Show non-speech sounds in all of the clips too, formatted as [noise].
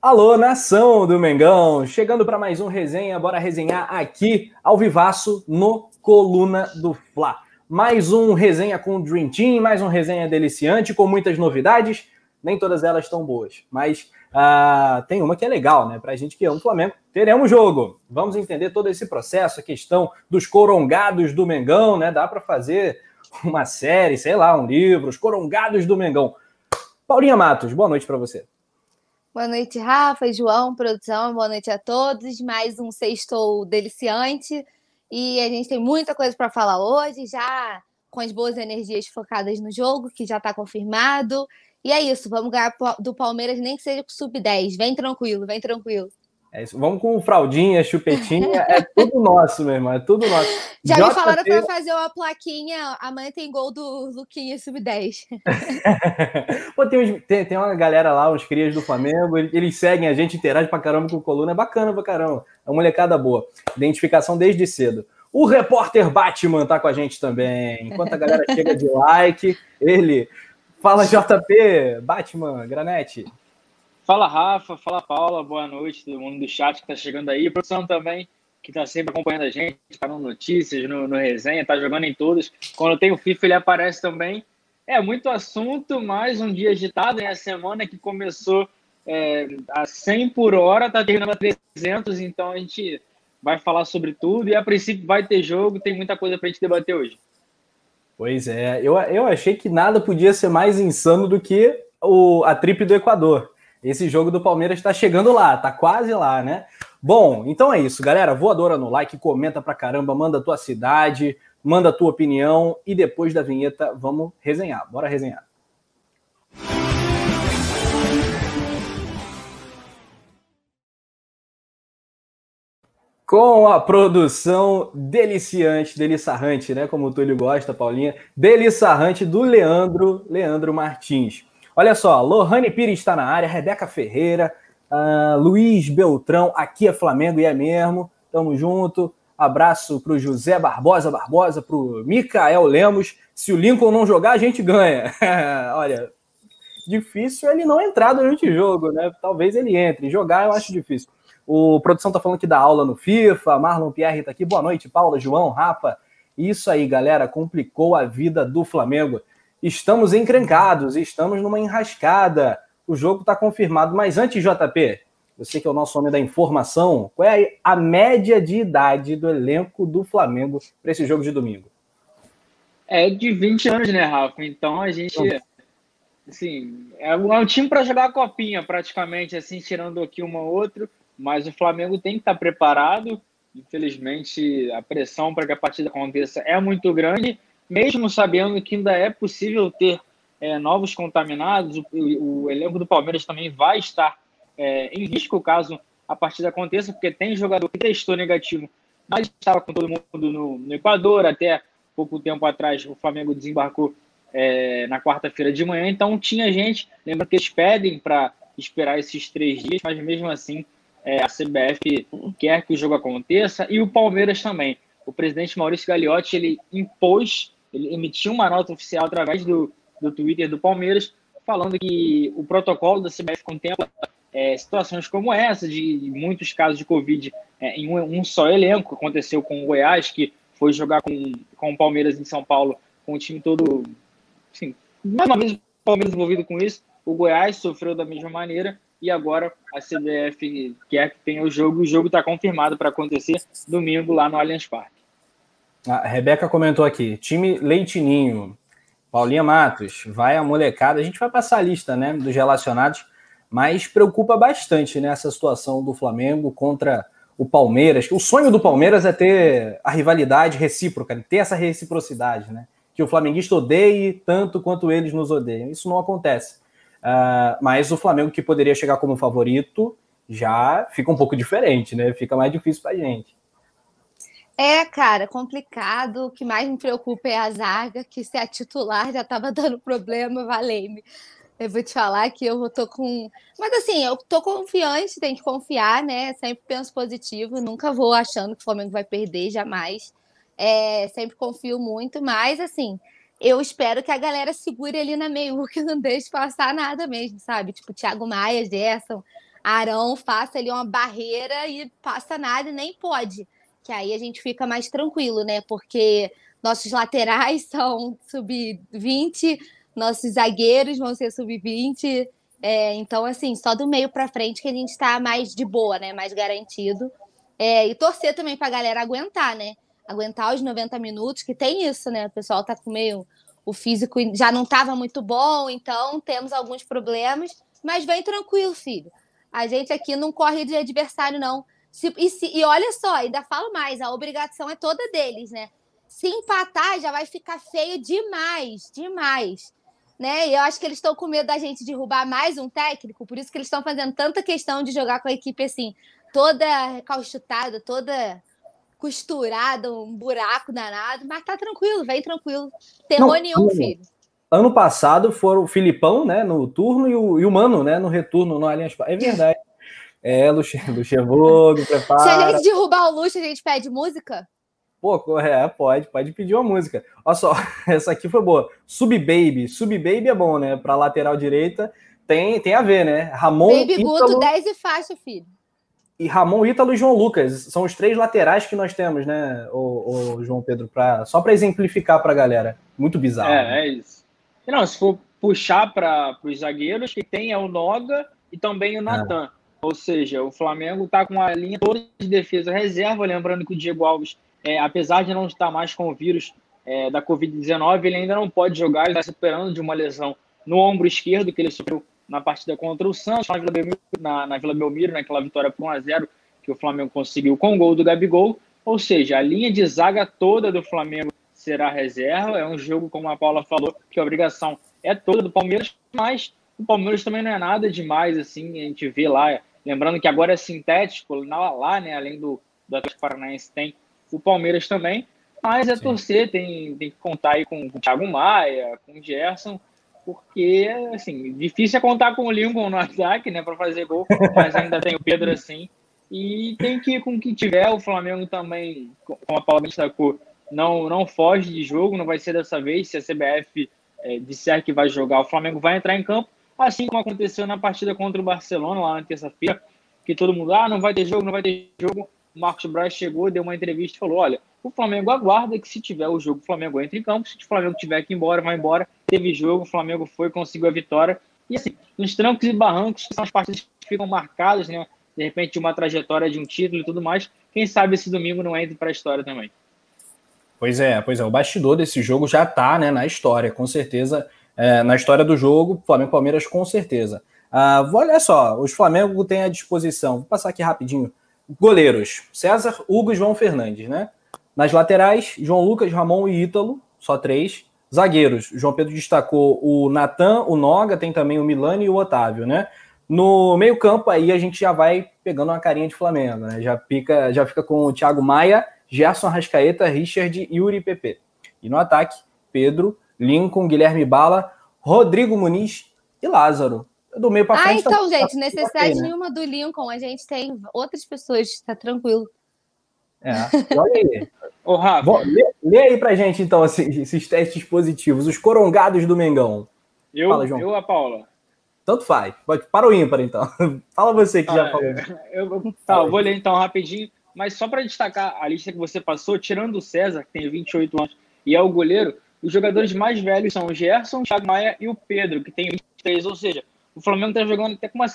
Alô, nação do Mengão! Chegando para mais um resenha, bora resenhar aqui ao vivaço no Coluna do Fla. Mais um resenha com o Dream Team, mais um resenha deliciante com muitas novidades. Nem todas elas estão boas, mas uh, tem uma que é legal, né? Para a gente que ama o Flamengo, teremos jogo. Vamos entender todo esse processo, a questão dos corongados do Mengão, né? Dá para fazer uma série, sei lá, um livro, os corongados do Mengão. Paulinha Matos, boa noite para você. Boa noite, Rafa, João, produção, boa noite a todos. Mais um sextou deliciante e a gente tem muita coisa para falar hoje, já com as boas energias focadas no jogo, que já está confirmado. E é isso, vamos ganhar do Palmeiras, nem que seja com sub-10. Vem tranquilo, vem tranquilo. É isso. Vamos com fraldinha, chupetinha, é tudo [laughs] nosso, meu irmão, é tudo nosso. Já JP... me falaram para fazer uma plaquinha, amanhã tem gol do Luquinha sub-10. [laughs] Pô, tem, uns, tem, tem, uma galera lá, uns crias do Flamengo, eles seguem a gente, interagem pra caramba com o Coluna, é bacana pra caramba, é uma molecada boa. Identificação desde cedo. O repórter Batman tá com a gente também. Enquanto a galera chega de [laughs] like, ele fala JP, Batman, Granete. Fala Rafa, fala Paula, boa noite, todo mundo do chat que está chegando aí, produção também, que está sempre acompanhando a gente, está no Notícias, no, no Resenha, está jogando em todos. Quando tem o FIFA, ele aparece também. É muito assunto, mais um dia agitado, né? A semana que começou é, a 100 por hora, está terminando a 300, então a gente vai falar sobre tudo e a princípio vai ter jogo, tem muita coisa para a gente debater hoje. Pois é, eu, eu achei que nada podia ser mais insano do que o, a trip do Equador. Esse jogo do Palmeiras está chegando lá, tá quase lá, né? Bom, então é isso, galera. Voadora no like, comenta pra caramba, manda a tua cidade, manda a tua opinião e depois da vinheta vamos resenhar. Bora resenhar. Com a produção deliciante, deliciarrante, né? Como o Túlio gosta, Paulinha, deliciarante do Leandro, Leandro Martins. Olha só, Lohane Pires está na área, Rebeca Ferreira, uh, Luiz Beltrão, aqui é Flamengo e é mesmo. Tamo junto. Abraço para o José Barbosa Barbosa, para o Micael Lemos. Se o Lincoln não jogar, a gente ganha. [laughs] Olha, difícil ele não entrar durante o jogo, né? Talvez ele entre. Jogar eu acho difícil. O produção tá falando que dá aula no FIFA. Marlon Pierre tá aqui. Boa noite, Paula, João, Rafa. Isso aí, galera, complicou a vida do Flamengo. Estamos encrencados, estamos numa enrascada. O jogo está confirmado, mas antes, JP, você que é o nosso homem da informação, qual é a média de idade do elenco do Flamengo para esse jogo de domingo? É de 20 anos, né, Rafa? Então a gente. Assim, é um é time para jogar a copinha, praticamente, assim, tirando aqui uma ou outra. Mas o Flamengo tem que estar tá preparado. Infelizmente, a pressão para que a partida aconteça é muito grande mesmo sabendo que ainda é possível ter é, novos contaminados, o, o, elenco do Palmeiras também vai estar é, em risco caso a partida aconteça, porque tem jogador que testou negativo, mas estava com todo mundo no, no Equador, até pouco tempo atrás o Flamengo desembarcou é, na quarta-feira de manhã, então tinha gente, lembra que eles pedem para esperar esses três dias, mas mesmo assim é, a CBF quer que o jogo aconteça, e o Palmeiras também. O presidente Maurício Gagliotti, ele impôs ele emitiu uma nota oficial através do, do Twitter do Palmeiras, falando que o protocolo da CBF contempla é, situações como essa, de muitos casos de Covid é, em um, um, só elenco. Aconteceu com o Goiás, que foi jogar com, com o Palmeiras em São Paulo, com o time todo. Assim, mais uma vez o Palmeiras envolvido com isso. O Goiás sofreu da mesma maneira e agora a CBF quer que tenha o jogo. O jogo está confirmado para acontecer domingo lá no Allianz Parque. A Rebeca comentou aqui: time Leitinho, Paulinha Matos, vai a molecada. A gente vai passar a lista né, dos relacionados, mas preocupa bastante né, essa situação do Flamengo contra o Palmeiras. O sonho do Palmeiras é ter a rivalidade recíproca, ter essa reciprocidade, né? Que o flamenguista odeie tanto quanto eles nos odeiam. Isso não acontece. Uh, mas o Flamengo, que poderia chegar como favorito, já fica um pouco diferente, né? Fica mais difícil para gente. É, cara, complicado. O que mais me preocupa é a zaga, que se a titular já estava [laughs] dando problema, valei-me. Eu vou te falar que eu tô com. Mas assim, eu tô confiante, tem que confiar, né? Sempre penso positivo, nunca vou achando que o Flamengo vai perder, jamais. É, sempre confio muito, mas assim, eu espero que a galera segure ali na meio, que não deixe passar nada mesmo, sabe? Tipo, Thiago Maia, Gerson, Arão faça ali uma barreira e passa nada e nem pode. Que aí a gente fica mais tranquilo, né? Porque nossos laterais [laughs] são sub-20, nossos zagueiros vão ser sub-20. É, então, assim, só do meio para frente que a gente está mais de boa, né? Mais garantido. É, e torcer também para a galera aguentar, né? Aguentar os 90 minutos, que tem isso, né? O pessoal tá com meio. O físico já não estava muito bom, então temos alguns problemas. Mas vem tranquilo, filho. A gente aqui não corre de adversário, não. Se, e, se, e olha só, ainda falo mais, a obrigação é toda deles, né? Se empatar, já vai ficar feio demais, demais né? E eu acho que eles estão com medo da gente derrubar mais um técnico, por isso que eles estão fazendo tanta questão de jogar com a equipe assim, toda recalchutada, toda costurada, um buraco danado, mas tá tranquilo, vem tranquilo. Terror Não, nenhum, filho. Ano passado foram o Filipão, né, no turno, e o, e o Mano, né, no retorno no Allianz É verdade. [laughs] É, [laughs] Luxemburgo, prepara. Se a gente derrubar o Luxo, a gente pede música? Pô, é, pode, pode pedir uma música. Olha só, [laughs] essa aqui foi boa. Sub Baby. Sub Baby é bom, né? Para lateral direita tem, tem a ver, né? Ramon. Baby Ítalo, Guto, 10 e faixa, filho. E Ramon, Ítalo e João Lucas. São os três laterais que nós temos, né, o, o João Pedro? Pra, só para exemplificar para a galera. Muito bizarro. É, né? é isso. Não, se for puxar para os zagueiros, que tem é o Noga e também o Natan. É. Ou seja, o Flamengo está com a linha toda de defesa reserva, lembrando que o Diego Alves é, apesar de não estar mais com o vírus é, da Covid-19, ele ainda não pode jogar, ele está se recuperando de uma lesão no ombro esquerdo que ele sofreu na partida contra o Santos, na Vila Belmiro, na, na Vila Belmiro naquela vitória por 1x0 que o Flamengo conseguiu com o gol do Gabigol. Ou seja, a linha de zaga toda do Flamengo será reserva. É um jogo, como a Paula falou, que a obrigação é toda do Palmeiras, mas o Palmeiras também não é nada demais, assim, a gente vê lá. Lembrando que agora é sintético, lá, lá né, além do, do Atlético Paranaense, tem o Palmeiras também. Mas é Sim. torcer, tem, tem que contar aí com, com o Thiago Maia, com o Gerson, porque, assim, difícil é contar com o Lincoln no ataque, né, para fazer gol, mas ainda tem o Pedro assim. E tem que ir com quem tiver. O Flamengo também, como a Paula destacou, não, não foge de jogo, não vai ser dessa vez. Se a CBF é, disser que vai jogar, o Flamengo vai entrar em campo, assim como aconteceu na partida contra o Barcelona lá na terça-feira, que todo mundo, ah, não vai ter jogo, não vai ter jogo. O Marcos Braz chegou, deu uma entrevista e falou: olha, o Flamengo aguarda que se tiver o jogo, o Flamengo entra em campo. Se o Flamengo tiver que ir embora, vai embora. Teve jogo, o Flamengo foi, conseguiu a vitória. E assim, nos trancos e barrancos, que são as partidas que ficam marcadas, né? De repente, uma trajetória de um título e tudo mais. Quem sabe esse domingo não entre para a história também. Pois é, pois é. O bastidor desse jogo já está né, na história, com certeza. É, na história do jogo, Flamengo Palmeiras, com certeza. Ah, olha só, os Flamengo têm à disposição. Vou passar aqui rapidinho Goleiros: César, Hugo e João Fernandes, né? Nas laterais, João Lucas, Ramon e Ítalo, só três. Zagueiros: João Pedro destacou o Natan, o Noga, tem também o Milani e o Otávio, né? No meio-campo, aí a gente já vai pegando uma carinha de Flamengo, né? Já fica, já fica com o Thiago Maia, Gerson Rascaeta, Richard, Yuri e Pepe. E no ataque, Pedro, Lincoln, Guilherme Bala, Rodrigo Muniz e Lázaro do meio para frente. Ah, então, tá, gente, tá necessidade né? nenhuma do Lincoln. A gente tem outras pessoas, está tranquilo. É, olha aí. Ô, Rafa. Bom, lê, lê, aí pra gente, então, assim, esses testes positivos, os corongados do Mengão. Eu, Fala, João. eu a Paula? Tanto faz. Para o ímpar, então. [laughs] Fala você que ah, já falou. Eu, eu, tá, eu vou ler então rapidinho, mas só para destacar a lista que você passou, tirando o César, que tem 28 anos e é o goleiro, os jogadores mais velhos são o Gerson, o Thiago Maia e o Pedro, que tem 23, ou seja, o Flamengo está jogando até com uma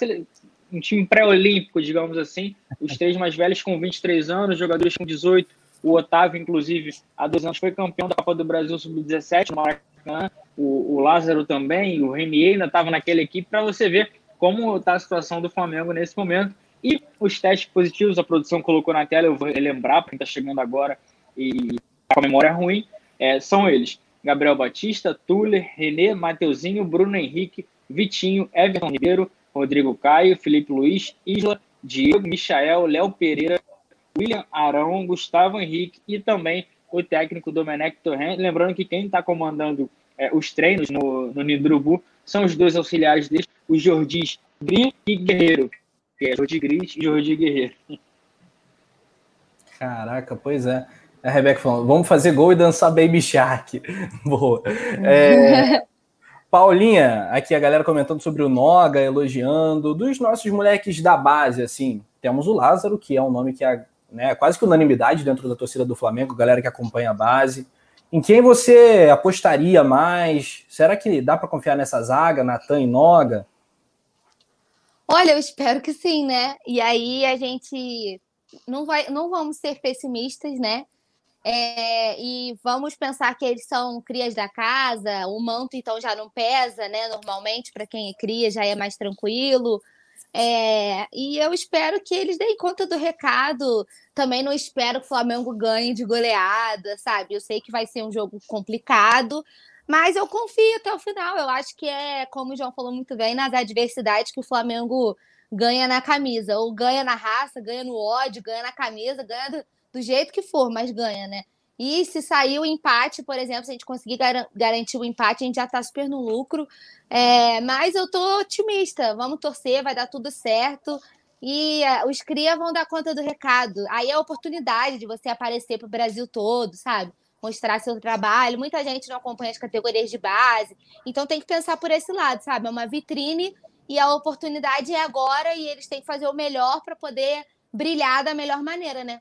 um time pré-olímpico, digamos assim. Os três mais velhos com 23 anos, jogadores com 18. O Otávio, inclusive, há dois anos foi campeão da Copa do Brasil Sub-17 no Maracanã. O, o, Lázaro também, o Renier ainda estava naquela equipe, para você ver como está a situação do Flamengo nesse momento. E os testes positivos, a produção colocou na tela, eu vou lembrar para quem está chegando agora e a memória ruim, é, são eles. Gabriel Batista, Tuller, Renê, Mateuzinho, Bruno Henrique, Vitinho, Everton Ribeiro, Rodrigo Caio, Felipe Luiz, Isla, Diego, Michael, Léo Pereira, William Arão, Gustavo Henrique e também o técnico Domenech Torrent. Lembrando que quem está comandando é, os treinos no, no Nidrubu são os dois auxiliares dele, os Jordis Gris e Guerreiro, que é Jordi Gris e Jordi Guerreiro. Caraca, pois é. A Rebeca falando, vamos fazer gol e dançar Baby Shark. [laughs] Boa. É, [laughs] Paulinha, aqui a galera comentando sobre o Noga, elogiando. Dos nossos moleques da base, assim, temos o Lázaro, que é um nome que é né, quase que unanimidade dentro da torcida do Flamengo, galera que acompanha a base. Em quem você apostaria mais? Será que dá para confiar nessa zaga, Natan e Noga? Olha, eu espero que sim, né? E aí a gente não vai, não vamos ser pessimistas, né? É, e vamos pensar que eles são crias da casa, o manto então já não pesa, né? Normalmente, para quem é cria, já é mais tranquilo. É, e eu espero que eles deem conta do recado. Também não espero que o Flamengo ganhe de goleada, sabe? Eu sei que vai ser um jogo complicado, mas eu confio até o final. Eu acho que é, como o João falou muito bem, nas adversidades que o Flamengo ganha na camisa. Ou ganha na raça, ganha no ódio, ganha na camisa, ganha do, do jeito que for, mas ganha, né? E se sair o empate, por exemplo, se a gente conseguir gar garantir o empate, a gente já está super no lucro. É, mas eu tô otimista. Vamos torcer, vai dar tudo certo. E é, os cria vão dar conta do recado. Aí é a oportunidade de você aparecer para o Brasil todo, sabe? Mostrar seu trabalho. Muita gente não acompanha as categorias de base. Então tem que pensar por esse lado, sabe? É uma vitrine e a oportunidade é agora e eles têm que fazer o melhor para poder brilhar da melhor maneira, né?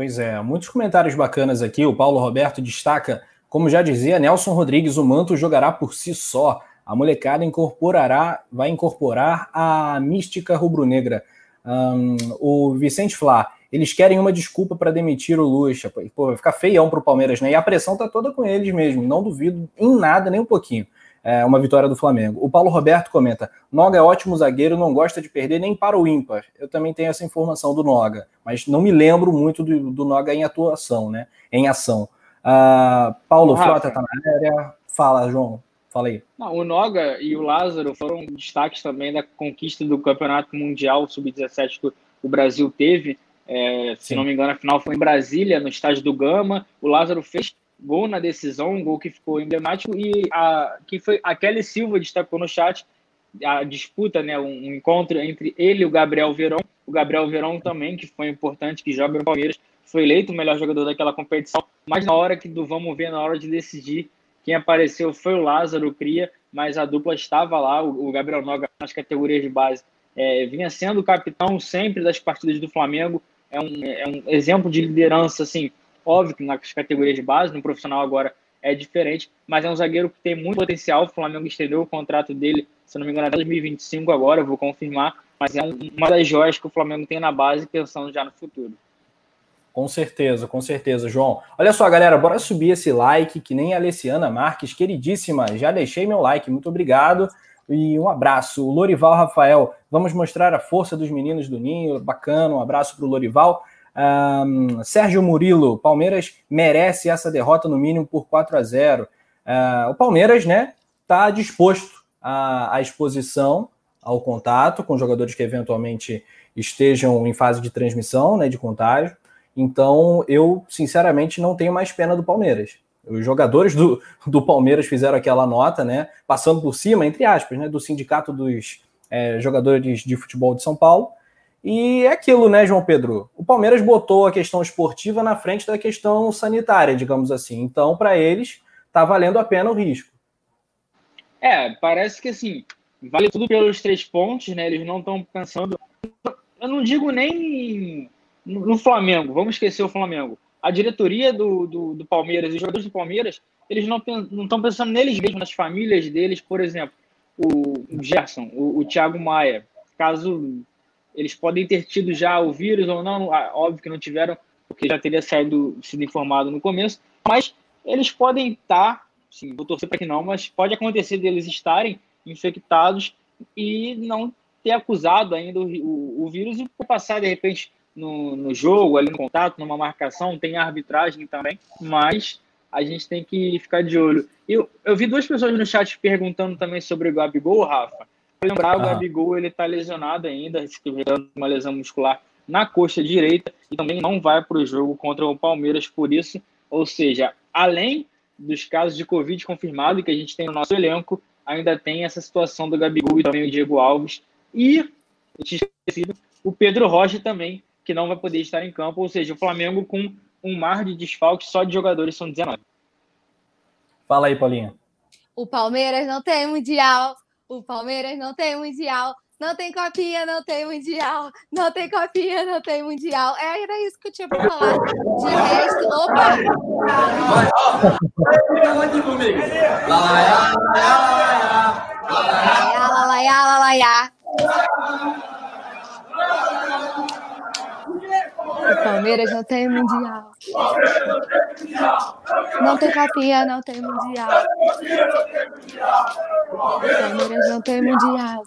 Pois é, muitos comentários bacanas aqui. O Paulo Roberto destaca, como já dizia Nelson Rodrigues, o manto jogará por si só. A molecada incorporará, vai incorporar a mística rubro-negra. Um, o Vicente Flá, eles querem uma desculpa para demitir o Lucha. Pô, vai ficar feião para o Palmeiras, né? E a pressão tá toda com eles mesmo. Não duvido em nada, nem um pouquinho é, uma vitória do Flamengo. O Paulo Roberto comenta: Noga é ótimo zagueiro, não gosta de perder nem para o ímpar. Eu também tenho essa informação do Noga, mas não me lembro muito do, do Noga em atuação, né? Em ação. Uh, Paulo Frota está na área. Fala, João. Fala aí. Não, o Noga e o Lázaro foram destaques também da conquista do Campeonato Mundial Sub-17 que o Brasil teve. É, se não me engano, a final foi em Brasília, no estádio do Gama. O Lázaro fez gol na decisão, um gol que ficou emblemático, e a, que foi a Kelly Silva destacou no chat a disputa, né, um encontro entre ele e o Gabriel Verão. O Gabriel Verão também, que foi importante, que joga no Palmeiras, foi eleito o melhor jogador daquela competição, mas na hora que do vamos ver, na hora de decidir, quem apareceu foi o Lázaro Cria, mas a dupla estava lá, o, Gabriel Noga nas categorias de base, é, vinha sendo capitão sempre das partidas do Flamengo, é um, é um exemplo de liderança, assim, Óbvio que nas categorias de base, no profissional agora é diferente, mas é um zagueiro que tem muito potencial. O Flamengo estendeu o contrato dele, se não me engano, até 2025 agora, vou confirmar. Mas é um, uma das joias que o Flamengo tem na base, pensando já no futuro. Com certeza, com certeza, João. Olha só, galera, bora subir esse like, que nem a Alessiana Marques, queridíssima. Já deixei meu like, muito obrigado. E um abraço. Lorival Rafael, vamos mostrar a força dos meninos do Ninho. Bacana, um abraço para o Lorival. Um, Sérgio Murilo, Palmeiras merece essa derrota no mínimo por 4 a 0. Uh, o Palmeiras, né, está disposto à, à exposição, ao contato com jogadores que eventualmente estejam em fase de transmissão, né, de contágio. Então, eu sinceramente não tenho mais pena do Palmeiras. Os jogadores do, do Palmeiras fizeram aquela nota, né, passando por cima, entre aspas, né, do sindicato dos é, jogadores de futebol de São Paulo e é aquilo, né, João Pedro? O Palmeiras botou a questão esportiva na frente da questão sanitária, digamos assim. Então, para eles, tá valendo a pena o risco. É, parece que assim, vale tudo pelos três pontos, né? Eles não estão pensando. Eu não digo nem no Flamengo, vamos esquecer o Flamengo. A diretoria do, do, do Palmeiras, os jogadores do Palmeiras, eles não estão pensando neles mesmos, nas famílias deles, por exemplo, o Gerson, o, o Thiago Maia. Caso eles podem ter tido já o vírus ou não, ah, óbvio que não tiveram, porque já teria saído, sido informado no começo, mas eles podem estar, sim, vou torcer para que não, mas pode acontecer deles estarem infectados e não ter acusado ainda o, o, o vírus e passar de repente no, no jogo, ali no contato, numa marcação, tem arbitragem também, mas a gente tem que ficar de olho. Eu, eu vi duas pessoas no chat perguntando também sobre o Gabigol, Rafa, lembrar, o Gabigol ele está lesionado ainda, uma lesão muscular na coxa direita e também não vai para o jogo contra o Palmeiras por isso. Ou seja, além dos casos de Covid confirmado que a gente tem no nosso elenco, ainda tem essa situação do Gabigol e também o Diego Alves. E, esquecido, o Pedro Rocha também, que não vai poder estar em campo. Ou seja, o Flamengo com um mar de desfalques só de jogadores são 19. Fala aí, Paulinha. O Palmeiras não tem mundial. O Palmeiras não tem mundial. Não tem copinha, não tem mundial. Não tem copinha, não tem mundial. É, era isso que eu tinha para falar. De resto, opa! Vai, ó. aqui comigo. Lalaiá, lalaiá, lalaiá. O Palmeiras não tem mundial. Não tem copinha, não tem mundial. O Palmeiras não tem mundial.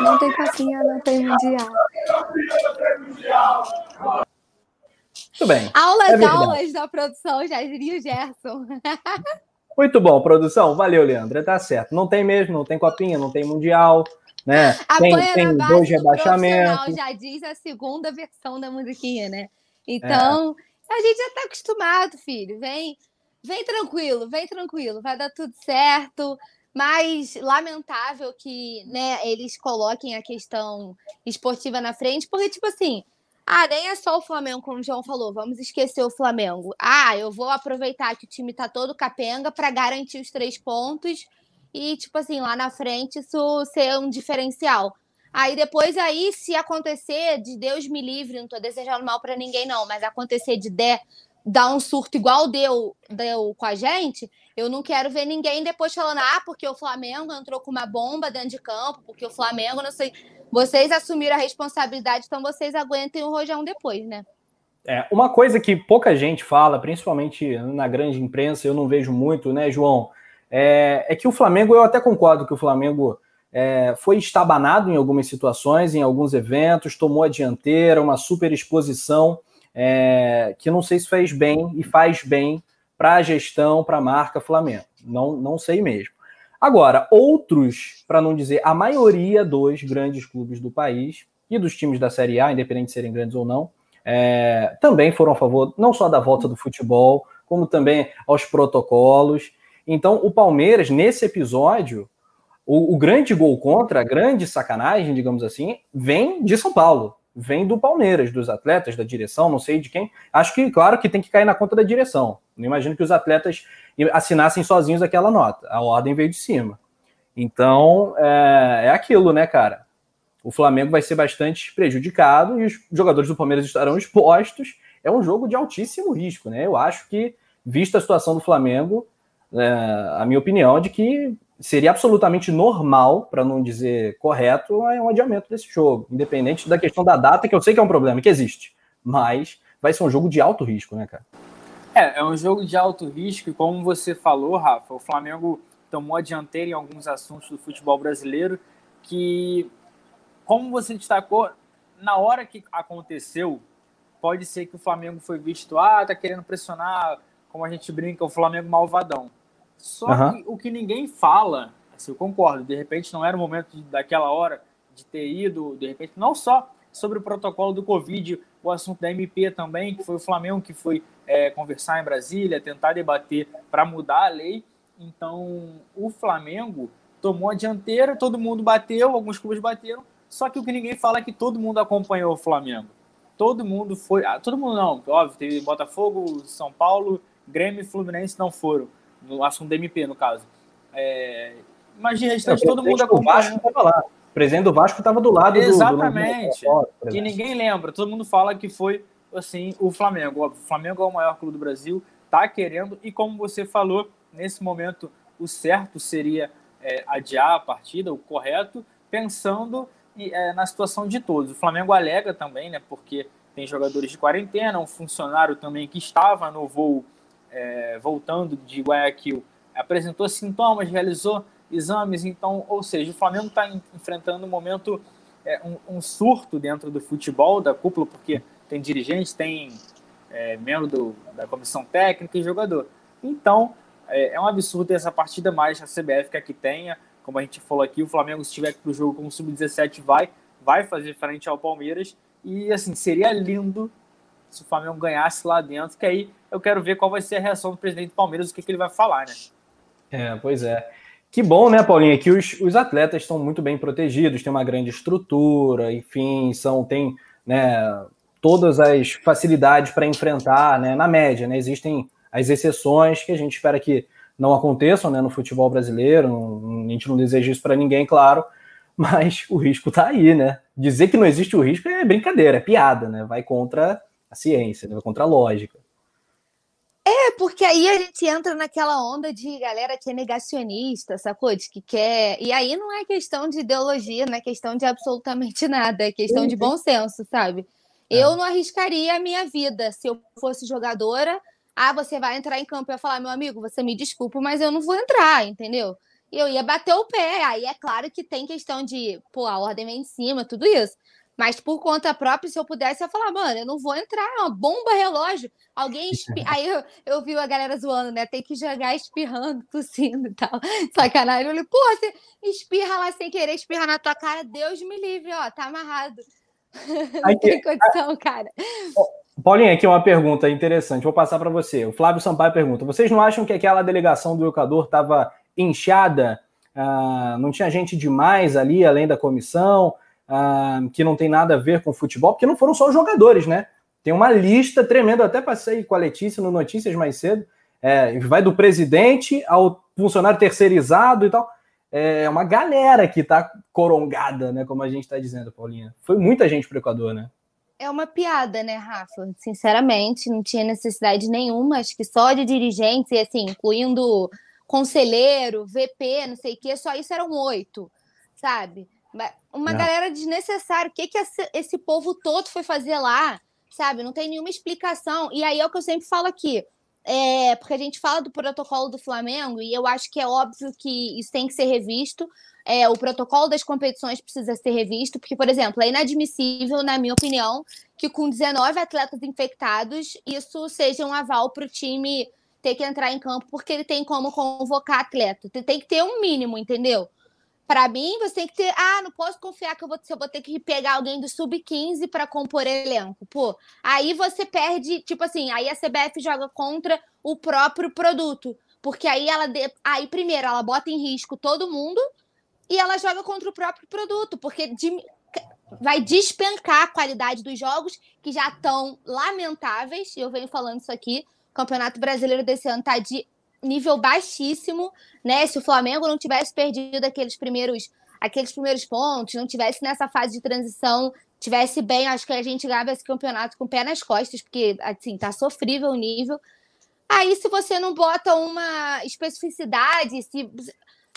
Não tem copinha, não tem mundial. Muito bem. Aulas, é aulas da produção, já diria o Gerson. [laughs] Muito bom, produção. Valeu, Leandro. Tá certo. Não tem mesmo, não tem copinha, não tem mundial né? Tem, tem dois rebaixamentos. Já diz a segunda versão da musiquinha, né? Então, é. a gente já está acostumado, filho. Vem, vem tranquilo, vem tranquilo, vai dar tudo certo. Mas lamentável que né, eles coloquem a questão esportiva na frente, porque, tipo assim, ah, nem é só o Flamengo, como o João falou, vamos esquecer o Flamengo. Ah, eu vou aproveitar que o time tá todo capenga para garantir os três pontos e, tipo assim, lá na frente isso ser um diferencial. Aí depois, aí, se acontecer, de Deus me livre, não tô desejando mal para ninguém, não, mas acontecer de der, dar um surto igual deu, deu com a gente, eu não quero ver ninguém depois falando, ah, porque o Flamengo entrou com uma bomba dentro de campo, porque o Flamengo, não sei. Vocês assumiram a responsabilidade, então vocês aguentem o rojão depois, né? É, uma coisa que pouca gente fala, principalmente na grande imprensa, eu não vejo muito, né, João? É, é que o Flamengo, eu até concordo que o Flamengo é, foi estabanado em algumas situações, em alguns eventos, tomou a dianteira, uma super exposição, é, que não sei se fez bem e faz bem para a gestão, para a marca Flamengo. Não, não sei mesmo. Agora, outros, para não dizer a maioria dos grandes clubes do país e dos times da Série A, independente de serem grandes ou não, é, também foram a favor não só da volta do futebol, como também aos protocolos. Então, o Palmeiras, nesse episódio, o, o, grande gol contra, a grande sacanagem, digamos assim, vem de São Paulo, vem do Palmeiras, dos atletas, da direção, não sei de quem. Acho que, claro, que tem que cair na conta da direção. Não imagino que os atletas assinassem sozinhos aquela nota. A ordem veio de cima. Então, é, é aquilo, né, cara? O Flamengo vai ser bastante prejudicado e os jogadores do Palmeiras estarão expostos. É um jogo de altíssimo risco, né? Eu acho que, vista a situação do Flamengo, é, a minha opinião é de que seria absolutamente normal, para não dizer correto, é um adiamento desse jogo, independente da questão da data, que eu sei que é um problema, que existe, mas vai ser um jogo de alto risco, né, cara? É, é um jogo de alto risco, e como você falou, Rafa, o Flamengo tomou a dianteira em alguns assuntos do futebol brasileiro, que, como você destacou, na hora que aconteceu, pode ser que o Flamengo foi visto, ah, tá querendo pressionar, como a gente brinca, o Flamengo malvadão. Só uhum. que o que ninguém fala, assim, eu concordo, de repente não era o momento daquela hora de ter ido, de repente, não só sobre o protocolo do Covid, o assunto da MP também, que foi o Flamengo que foi é, conversar em Brasília, tentar debater para mudar a lei. Então, o Flamengo tomou a dianteira, todo mundo bateu, alguns clubes bateram, só que o que ninguém fala é que todo mundo acompanhou o Flamengo. Todo mundo foi. Ah, todo mundo não, óbvio, teve Botafogo, São Paulo, Grêmio e Fluminense não foram no assunto do MP, no caso. É, mas de restante, todo mundo acompanha. O Vasco estava lá. O presidente do Vasco estava do lado Exatamente. Do, do... que ninguém lembra. Todo mundo fala que foi assim o Flamengo. O Flamengo é o maior clube do Brasil, tá querendo, e como você falou, nesse momento o certo seria é, adiar a partida, o correto, pensando é, na situação de todos. O Flamengo alega também, né? Porque tem jogadores de quarentena, um funcionário também que estava no voo é, voltando de Guayaquil, apresentou sintomas, realizou exames, então, ou seja, o Flamengo está enfrentando um momento, é, um, um, surto dentro do futebol, da cúpula, porque tem dirigente, tem é, membro do, da comissão técnica e jogador. Então, é, é um absurdo essa partida mais a CBF que aqui tenha, como a gente falou aqui, o Flamengo se tiver para o jogo com o Sub-17 vai, vai fazer frente ao Palmeiras, e assim, seria lindo se o Flamengo ganhasse lá dentro, que aí eu quero ver qual vai ser a reação do presidente do Palmeiras, o que, que ele vai falar, né? É, pois é. Que bom, né, Paulinha, que os, os atletas estão muito bem protegidos, tem uma grande estrutura, enfim, são, tem né, todas as facilidades para enfrentar, né, na média, né, existem as exceções que a gente espera que não aconteçam né, no futebol brasileiro. a gente não deseja isso para ninguém, claro, [laughs] mas o risco está aí, né? Dizer que não existe o risco é brincadeira, é piada, né? Vai contra a ciência, né? vai contra a lógica. É, porque aí a gente entra naquela onda de galera que é negacionista, sacou? De que quer. E aí não é questão de ideologia, não é questão de absolutamente [laughs] nada, é questão de bom senso, sabe? É. Eu não arriscaria a minha vida se eu fosse jogadora. Ah, você vai entrar em campo e eu falar, meu amigo, você me desculpa, mas eu não vou entrar, entendeu? Eu ia bater o pé. Aí é claro que tem questão de, pô, a ordem vem em cima, tudo isso. Mas por conta própria, se eu pudesse, eu ia falar, mano, eu não vou entrar, é uma bomba relógio. Alguém espirra. [laughs] Aí eu, eu vi a galera zoando, né? Tem que jogar espirrando, [laughs] tossindo e tal. Sacanagem. Eu falei, pô, você espirra lá sem querer, espirra na tua cara, Deus me livre, ó, tá amarrado. [laughs] Não tem condição, cara. Paulinha, aqui uma pergunta interessante. Vou passar para você. O Flávio Sampaio pergunta: vocês não acham que aquela delegação do educador estava inchada? Ah, não tinha gente demais ali, além da comissão? Uh, que não tem nada a ver com futebol, porque não foram só os jogadores, né? Tem uma lista tremenda, até passei com a Letícia no Notícias mais cedo. É, vai do presidente ao funcionário terceirizado e tal. É uma galera que tá corongada, né? Como a gente está dizendo, Paulinha. Foi muita gente pro Equador, né? É uma piada, né, Rafa? Sinceramente, não tinha necessidade nenhuma. Acho que só de dirigentes, e assim, incluindo conselheiro, VP, não sei o quê, só isso eram oito, sabe? Uma não. galera desnecessária. O que, que esse, esse povo todo foi fazer lá? Sabe? Não tem nenhuma explicação. E aí é o que eu sempre falo aqui. É, porque a gente fala do protocolo do Flamengo e eu acho que é óbvio que isso tem que ser revisto. É, o protocolo das competições precisa ser revisto, porque, por exemplo, é inadmissível, na minha opinião, que com 19 atletas infectados, isso seja um aval para o time ter que entrar em campo, porque ele tem como convocar atleta. Tem que ter um mínimo, entendeu? Para mim, você tem que ter. Ah, não posso confiar que eu vou, eu vou ter que pegar alguém do sub-15 para compor elenco. Pô, aí você perde. Tipo assim, aí a CBF joga contra o próprio produto. Porque aí ela. De, aí, primeiro, ela bota em risco todo mundo e ela joga contra o próprio produto. Porque de, vai despencar a qualidade dos jogos, que já estão lamentáveis. Eu venho falando isso aqui. O Campeonato Brasileiro desse ano tá de nível baixíssimo, né? Se o Flamengo não tivesse perdido aqueles primeiros, aqueles primeiros pontos, não tivesse nessa fase de transição, tivesse bem, acho que a gente ganhava esse campeonato com o pé nas costas, porque assim, tá sofrível o nível. Aí, se você não bota uma especificidade, se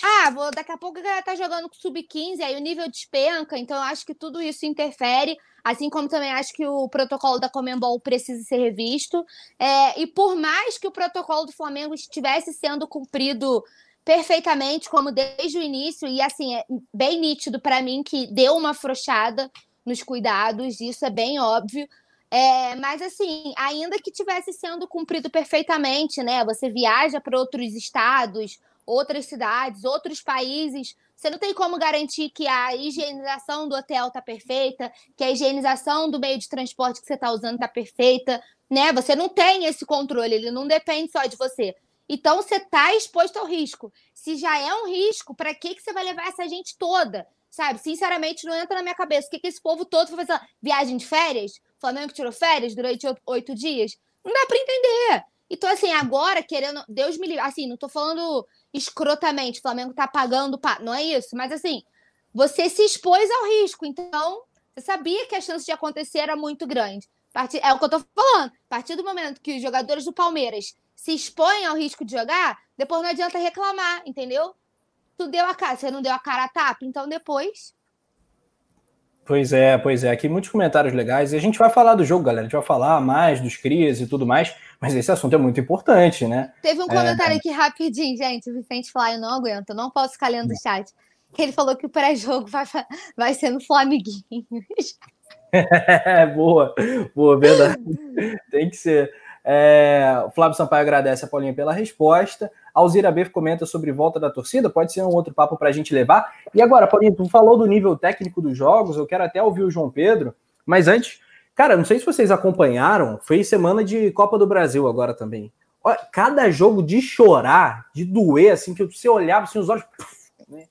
ah, vou, daqui a pouco ela tá jogando com sub-15, aí o nível despenca, então eu acho que tudo isso interfere, assim como também acho que o protocolo da Comembol precisa ser revisto. É, e por mais que o protocolo do Flamengo estivesse sendo cumprido perfeitamente, como desde o início, e assim, é bem nítido para mim que deu uma afrouxada nos cuidados, isso é bem óbvio. É, mas assim, ainda que tivesse sendo cumprido perfeitamente, né? Você viaja para outros estados outras cidades, outros países, você não tem como garantir que a higienização do hotel está perfeita, que a higienização do meio de transporte que você está usando está perfeita, né? Você não tem esse controle, ele não depende só de você. Então você está exposto ao risco. Se já é um risco, para que, que você vai levar essa gente toda? Sabe? Sinceramente, não entra na minha cabeça. O que, que esse povo todo foi fazer? Viagem de férias? Flamengo tirou férias durante oito dias? Não dá para entender. Então, assim, agora, querendo. Deus me livre. Assim, não tô falando escrotamente, o Flamengo tá pagando. Não é isso, mas assim, você se expôs ao risco. Então, você sabia que a chance de acontecer era muito grande. É o que eu tô falando. A partir do momento que os jogadores do Palmeiras se expõem ao risco de jogar, depois não adianta reclamar, entendeu? Tu deu a cara, você não deu a cara a tapa, então depois Pois é, pois é. Aqui muitos comentários legais. E a gente vai falar do jogo, galera. A gente vai falar mais dos crias e tudo mais. Mas esse assunto é muito importante, né? Teve um é, comentário é... aqui rapidinho, gente. O Vicente falou: eu não aguento, não posso ficar lendo o chat. Que ele falou que o pré-jogo vai, vai ser no Flamiguinhos. É, [laughs] boa, boa, verdade. Tem que ser. É, o Flávio Sampaio agradece a Paulinha pela resposta. Alzira B comenta sobre volta da torcida, pode ser um outro papo para a gente levar. E agora, Paulinho, tu falou do nível técnico dos jogos, eu quero até ouvir o João Pedro, mas antes, cara, não sei se vocês acompanharam, foi semana de Copa do Brasil agora também. Olha, cada jogo de chorar, de doer, assim, que você olhava assim, os olhos. Né?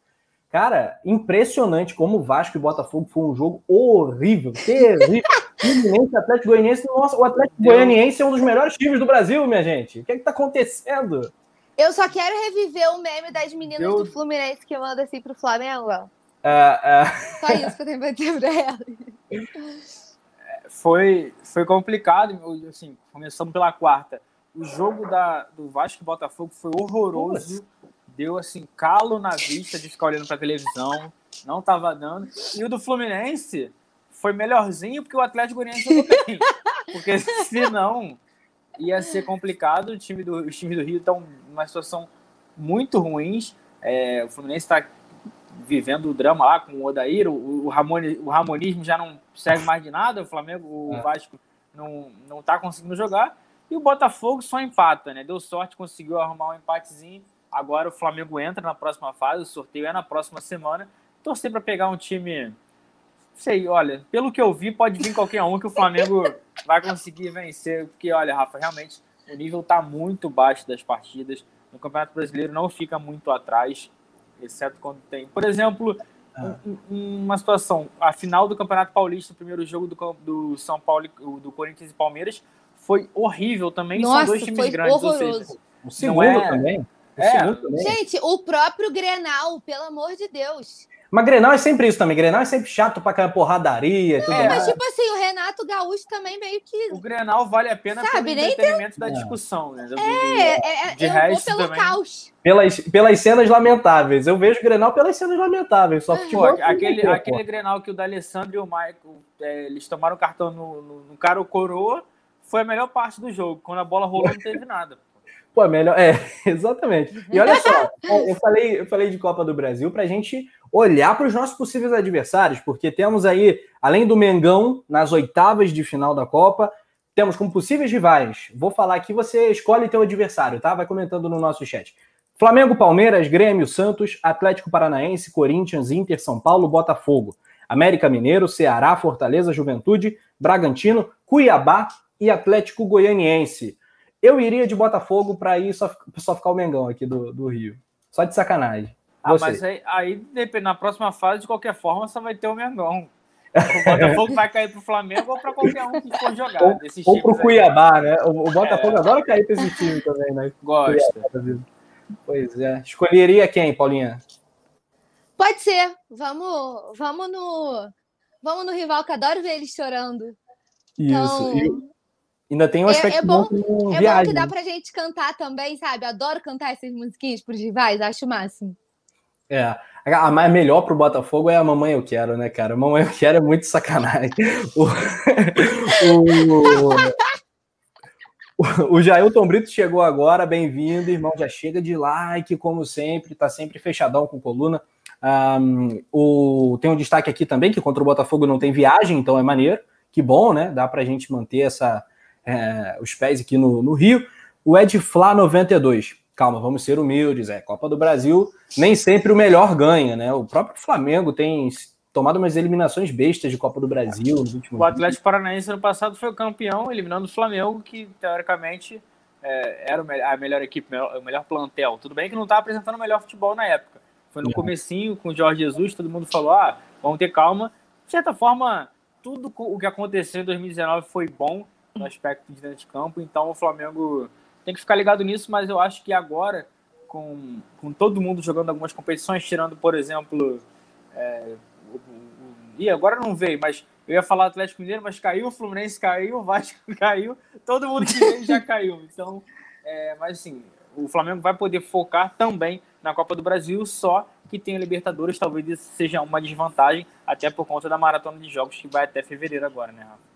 Cara, impressionante como o Vasco e Botafogo foi um jogo horrível, [laughs] terrível. Fluminense, Atlético Goianiense, nossa, o Atlético Goianiense é um dos melhores times do Brasil, minha gente. O que é que tá acontecendo? Eu só quero reviver o meme das meninas eu... do Fluminense que manda assim pro Flamengo. Uh, uh... Só isso que eu tenho pra dizer pra ela. [laughs] Foi, foi complicado, assim, começamos pela quarta. O jogo da, do Vasco e Botafogo foi horroroso. Deu assim, calo na vista de ficar olhando pra televisão. Não tava dando. E o do Fluminense foi melhorzinho porque o Atlético Goianiense jogou bem. [laughs] Porque senão ia ser complicado. O time do, os times do Rio estão numa situação muito ruim. É, o Fluminense está vivendo o drama lá com o Odair. O, o, Ramone, o Ramonismo já não serve mais de nada. O Flamengo, o é. Vasco não, não tá conseguindo jogar. E o Botafogo só empata, né? Deu sorte, conseguiu arrumar um empatezinho. Agora o Flamengo entra na próxima fase, o sorteio é na próxima semana. Torcer para pegar um time sei, olha, pelo que eu vi, pode vir qualquer um que o Flamengo [laughs] vai conseguir vencer, porque, olha, Rafa, realmente o nível está muito baixo das partidas. No Campeonato Brasileiro não fica muito atrás, exceto quando tem. Por exemplo. Um, uma situação, a final do Campeonato Paulista, o primeiro jogo do, do São Paulo, do Corinthians e Palmeiras, foi horrível também. Nossa, São dois times grandes, horroroso. ou seja, o segundo é... também. O é. também. Gente, o próprio Grenal, pelo amor de Deus. Mas Grenal é sempre isso também. Grenal é sempre chato pra cair porradaria. Tudo é, mas tipo assim, o Renato Gaúcho também meio que. O Grenal vale a pena Sabe, pelo entretenimento tem... da discussão, né? Do, é, é, de eu resto vou pelo também. caos. Pelas, pelas cenas lamentáveis. Eu vejo o Grenal pelas cenas lamentáveis. Só futebol. Pô, aquele, aquele Grenal que o D'Alessandro e o Michael é, eles tomaram cartão no, no, no cara o coroa foi a melhor parte do jogo. Quando a bola rolou, não teve nada. Pô, é melhor. É, [laughs] exatamente. E olha só, [laughs] eu falei, eu falei de Copa do Brasil para a gente olhar para os nossos possíveis adversários, porque temos aí, além do Mengão, nas oitavas de final da Copa, temos como possíveis rivais. Vou falar aqui, você escolhe teu adversário, tá? Vai comentando no nosso chat. Flamengo, Palmeiras, Grêmio, Santos, Atlético Paranaense, Corinthians, Inter, São Paulo, Botafogo, América Mineiro, Ceará, Fortaleza, Juventude, Bragantino, Cuiabá e Atlético Goianiense. Eu iria de Botafogo para ir só, só ficar o Mengão aqui do, do Rio. Só de sacanagem. Ah, Você. mas aí, aí, na próxima fase, de qualquer forma, só vai ter o Mengão. O Botafogo vai cair pro Flamengo ou para qualquer um que for jogar. Ou, ou pro Cuiabá, né? O, o Botafogo é. adora cair para esse time também, né? Gosta. Pois é. Escolheria quem, Paulinha? Pode ser. Vamos, vamos no. Vamos no rival que adoro ver eles chorando. Isso. Então... Ainda tem um aspecto é, é bom, bom é viagem. bom que dá pra gente cantar também, sabe? Adoro cantar essas musiquinhas pros rivais, acho o máximo. É, a mais melhor pro Botafogo é a Mamãe Eu Quero, né, cara? Mamãe Eu Quero é muito sacanagem. o, [laughs] o, o Jailton Brito chegou agora, bem-vindo, irmão. Já chega de like, como sempre, tá sempre fechadão com coluna. Um, o, tem um destaque aqui também que contra o Botafogo não tem viagem, então é maneiro. Que bom, né? Dá pra gente manter essa, é, os pés aqui no, no Rio. O Ed Fla 92. Calma, vamos ser humildes. É Copa do Brasil, nem sempre o melhor ganha, né? O próprio Flamengo tem tomado umas eliminações bestas de Copa do Brasil nos últimos O Atlético Paranaense ano passado foi o campeão, eliminando o Flamengo, que teoricamente é, era a melhor equipe, o melhor plantel. Tudo bem que não estava apresentando o melhor futebol na época. Foi no comecinho com o Jorge Jesus, todo mundo falou: ah, vamos ter calma. De certa forma, tudo o que aconteceu em 2019 foi bom no aspecto de dentro de campo, então o Flamengo tem que ficar ligado nisso, mas eu acho que agora, com, com todo mundo jogando algumas competições, tirando, por exemplo, é, e agora não veio, mas eu ia falar Atlético Mineiro, mas caiu, o Fluminense caiu, o Vasco [laughs] caiu, todo mundo que veio já caiu. Então, é, mas assim, o Flamengo vai poder focar também na Copa do Brasil, só que tem a Libertadores, talvez isso seja uma desvantagem, até por conta da maratona de jogos que vai até fevereiro agora, né, Rafa?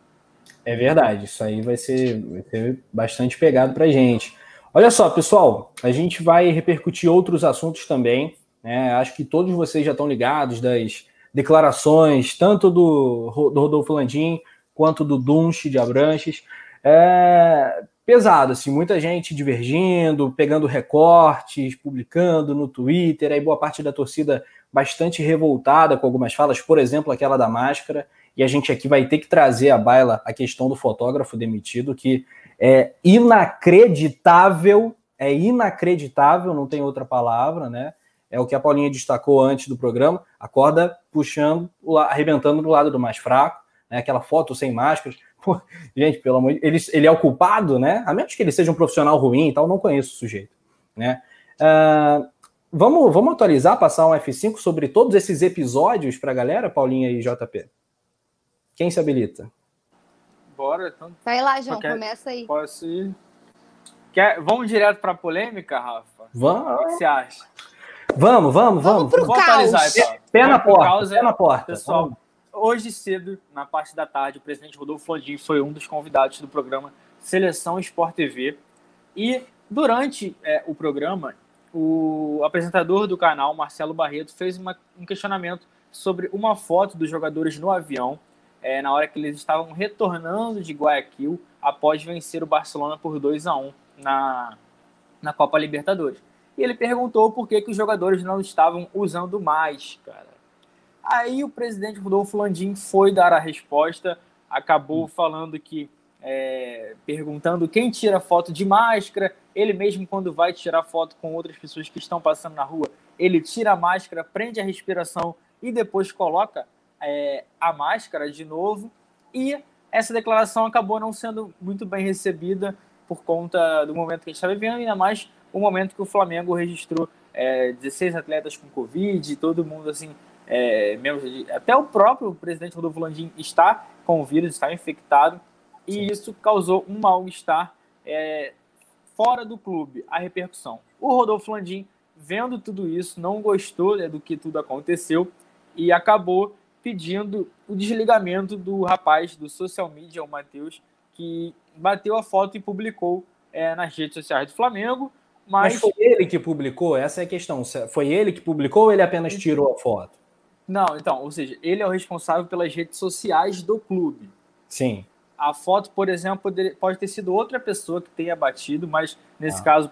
É verdade, isso aí vai ser, vai ser bastante pegado para gente. Olha só, pessoal, a gente vai repercutir outros assuntos também. Né? Acho que todos vocês já estão ligados das declarações, tanto do, do Rodolfo Landim quanto do Dunche de Abranches. É pesado, assim, muita gente divergindo, pegando recortes, publicando no Twitter, aí boa parte da torcida bastante revoltada com algumas falas, por exemplo, aquela da máscara e a gente aqui vai ter que trazer à baila a questão do fotógrafo demitido, que é inacreditável, é inacreditável, não tem outra palavra, né? É o que a Paulinha destacou antes do programa, a corda puxando, arrebentando do lado do mais fraco, né? Aquela foto sem máscaras. [laughs] Pô, gente, pelo amor de Deus, ele, ele é o culpado, né? A menos que ele seja um profissional ruim e tal, não conheço o sujeito, né? Uh, vamos, vamos atualizar, passar um F5 sobre todos esses episódios para a galera, Paulinha e JP? Quem se habilita? Bora. Então, Vai lá, João, quer, começa aí. Posso ir? Quer, vamos direto para a polêmica, Rafa? Vamos. O que você acha? Vamos, vamos, vamos. Vamos pro caos. Pé na porta, pé na porta. Pessoal, vamos. hoje cedo, na parte da tarde, o presidente Rodolfo Landim foi um dos convidados do programa Seleção Sport TV. E durante é, o programa, o apresentador do canal, Marcelo Barreto, fez uma, um questionamento sobre uma foto dos jogadores no avião, é, na hora que eles estavam retornando de Guayaquil após vencer o Barcelona por 2 a 1 na, na Copa Libertadores. E ele perguntou por que, que os jogadores não estavam usando máscara. Aí o presidente Rodolfo Landim foi dar a resposta, acabou falando que é, perguntando quem tira foto de máscara. Ele mesmo, quando vai tirar foto com outras pessoas que estão passando na rua, ele tira a máscara, prende a respiração e depois coloca é, a máscara de novo. E essa declaração acabou não sendo muito bem recebida por conta do momento que a gente está vivendo, ainda mais o momento que o Flamengo registrou é, 16 atletas com Covid, todo mundo assim, é, de, até o próprio presidente Rodolfo Landim está com o vírus, está infectado, e Sim. isso causou um mal-estar é, fora do clube, a repercussão. O Rodolfo Landim, vendo tudo isso, não gostou né, do que tudo aconteceu e acabou pedindo o desligamento do rapaz do social media, o Matheus, que bateu a foto e publicou é, nas redes sociais do Flamengo. Mas... mas... foi ele que publicou? Essa é a questão. Foi ele que publicou ou ele apenas tirou a foto? Não, então, ou seja, ele é o responsável pelas redes sociais do clube. Sim. A foto, por exemplo, pode ter sido outra pessoa que tenha batido, mas nesse ah. caso,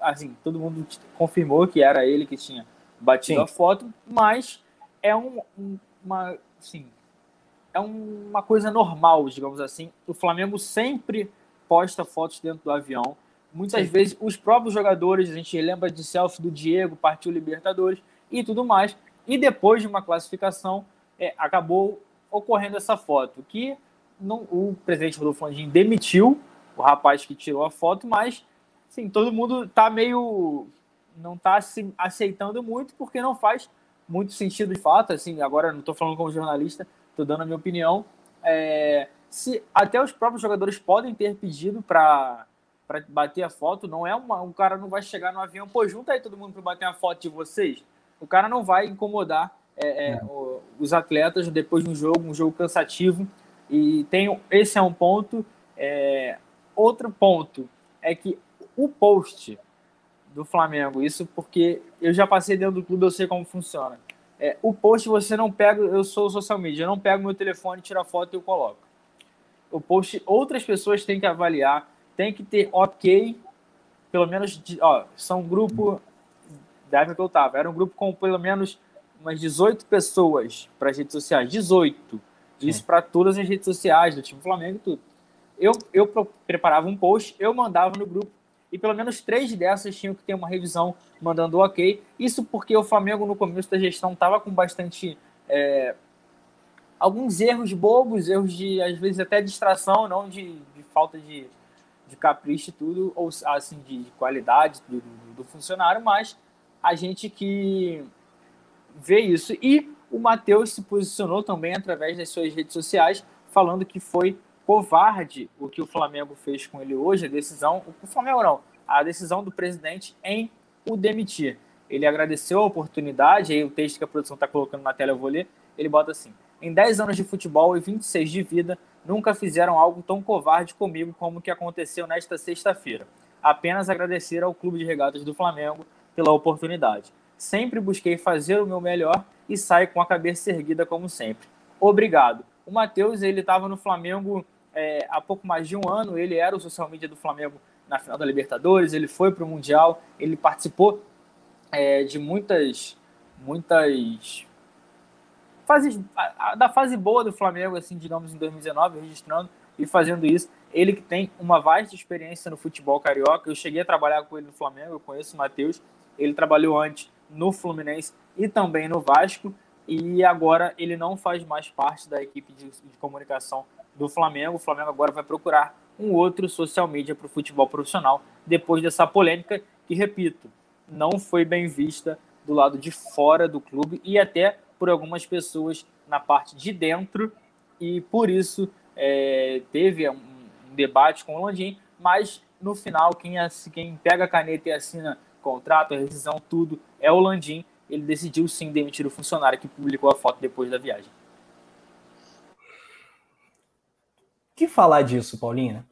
assim, todo mundo confirmou que era ele que tinha batido Sim. a foto, mas é um, uma, assim, é uma coisa normal, digamos assim. O Flamengo sempre posta fotos dentro do avião. Muitas Sim. vezes os próprios jogadores, a gente lembra de selfie do Diego, partiu Libertadores e tudo mais. E depois de uma classificação, é, acabou ocorrendo essa foto, que não, o presidente Rodolfo Landim demitiu o rapaz que tirou a foto, mas sim, todo mundo está meio não está se aceitando muito porque não faz muito sentido de fato, assim, agora não estou falando como jornalista, estou dando a minha opinião. É, se até os próprios jogadores podem ter pedido para para bater a foto, não é uma, um cara não vai chegar no avião, pô, junta aí todo mundo para bater a foto de vocês. O cara não vai incomodar é, é, o, os atletas depois de um jogo, um jogo cansativo. E tem esse é um ponto. É, outro ponto é que o post do Flamengo, isso porque eu já passei dentro do clube, eu sei como funciona. É, o post você não pega, eu sou social media, eu não pego meu telefone, tiro a foto e eu coloco. O post, outras pessoas têm que avaliar, tem que ter ok, pelo menos, ó, são um grupo, da época que eu tava, era um grupo com pelo menos umas 18 pessoas para as redes sociais, 18. Isso para todas as redes sociais do time Flamengo e tudo. Eu, eu preparava um post, eu mandava no grupo, e pelo menos três dessas tinham que ter uma revisão mandando ok. Isso porque o Flamengo, no começo da gestão, estava com bastante. É, alguns erros bobos, erros de, às vezes, até distração, não de, de falta de, de capricho e tudo, ou assim, de, de qualidade do, do, do funcionário, mas a gente que vê isso. E o Matheus se posicionou também através das suas redes sociais, falando que foi covarde o que o Flamengo fez com ele hoje, a decisão, o Flamengo não, a decisão do presidente em o demitir. Ele agradeceu a oportunidade, aí o texto que a produção está colocando na tela eu vou ler, ele bota assim, em 10 anos de futebol e 26 de vida, nunca fizeram algo tão covarde comigo como o que aconteceu nesta sexta-feira. Apenas agradecer ao Clube de Regatas do Flamengo pela oportunidade. Sempre busquei fazer o meu melhor e saio com a cabeça erguida como sempre. Obrigado. O Matheus, ele estava no Flamengo é, há pouco mais de um ano, ele era o social media do Flamengo na final da Libertadores, ele foi para o Mundial, ele participou é, de muitas, muitas fases, da fase boa do Flamengo, assim, digamos, em 2019, registrando e fazendo isso. Ele que tem uma vasta experiência no futebol carioca, eu cheguei a trabalhar com ele no Flamengo, eu conheço o Matheus, ele trabalhou antes no Fluminense e também no Vasco, e agora ele não faz mais parte da equipe de, de comunicação do Flamengo. O Flamengo agora vai procurar um outro social media para o futebol profissional depois dessa polêmica que, repito, não foi bem vista do lado de fora do clube e até por algumas pessoas na parte de dentro, e por isso é, teve um, um, debate com o Landim, mas no final, quem, quem pega a caneta e assina contrato, a rescisão, tudo, é o Landim. Ele decidiu sim demitir o funcionário que publicou a foto depois da viagem. que falar disso, Paulina?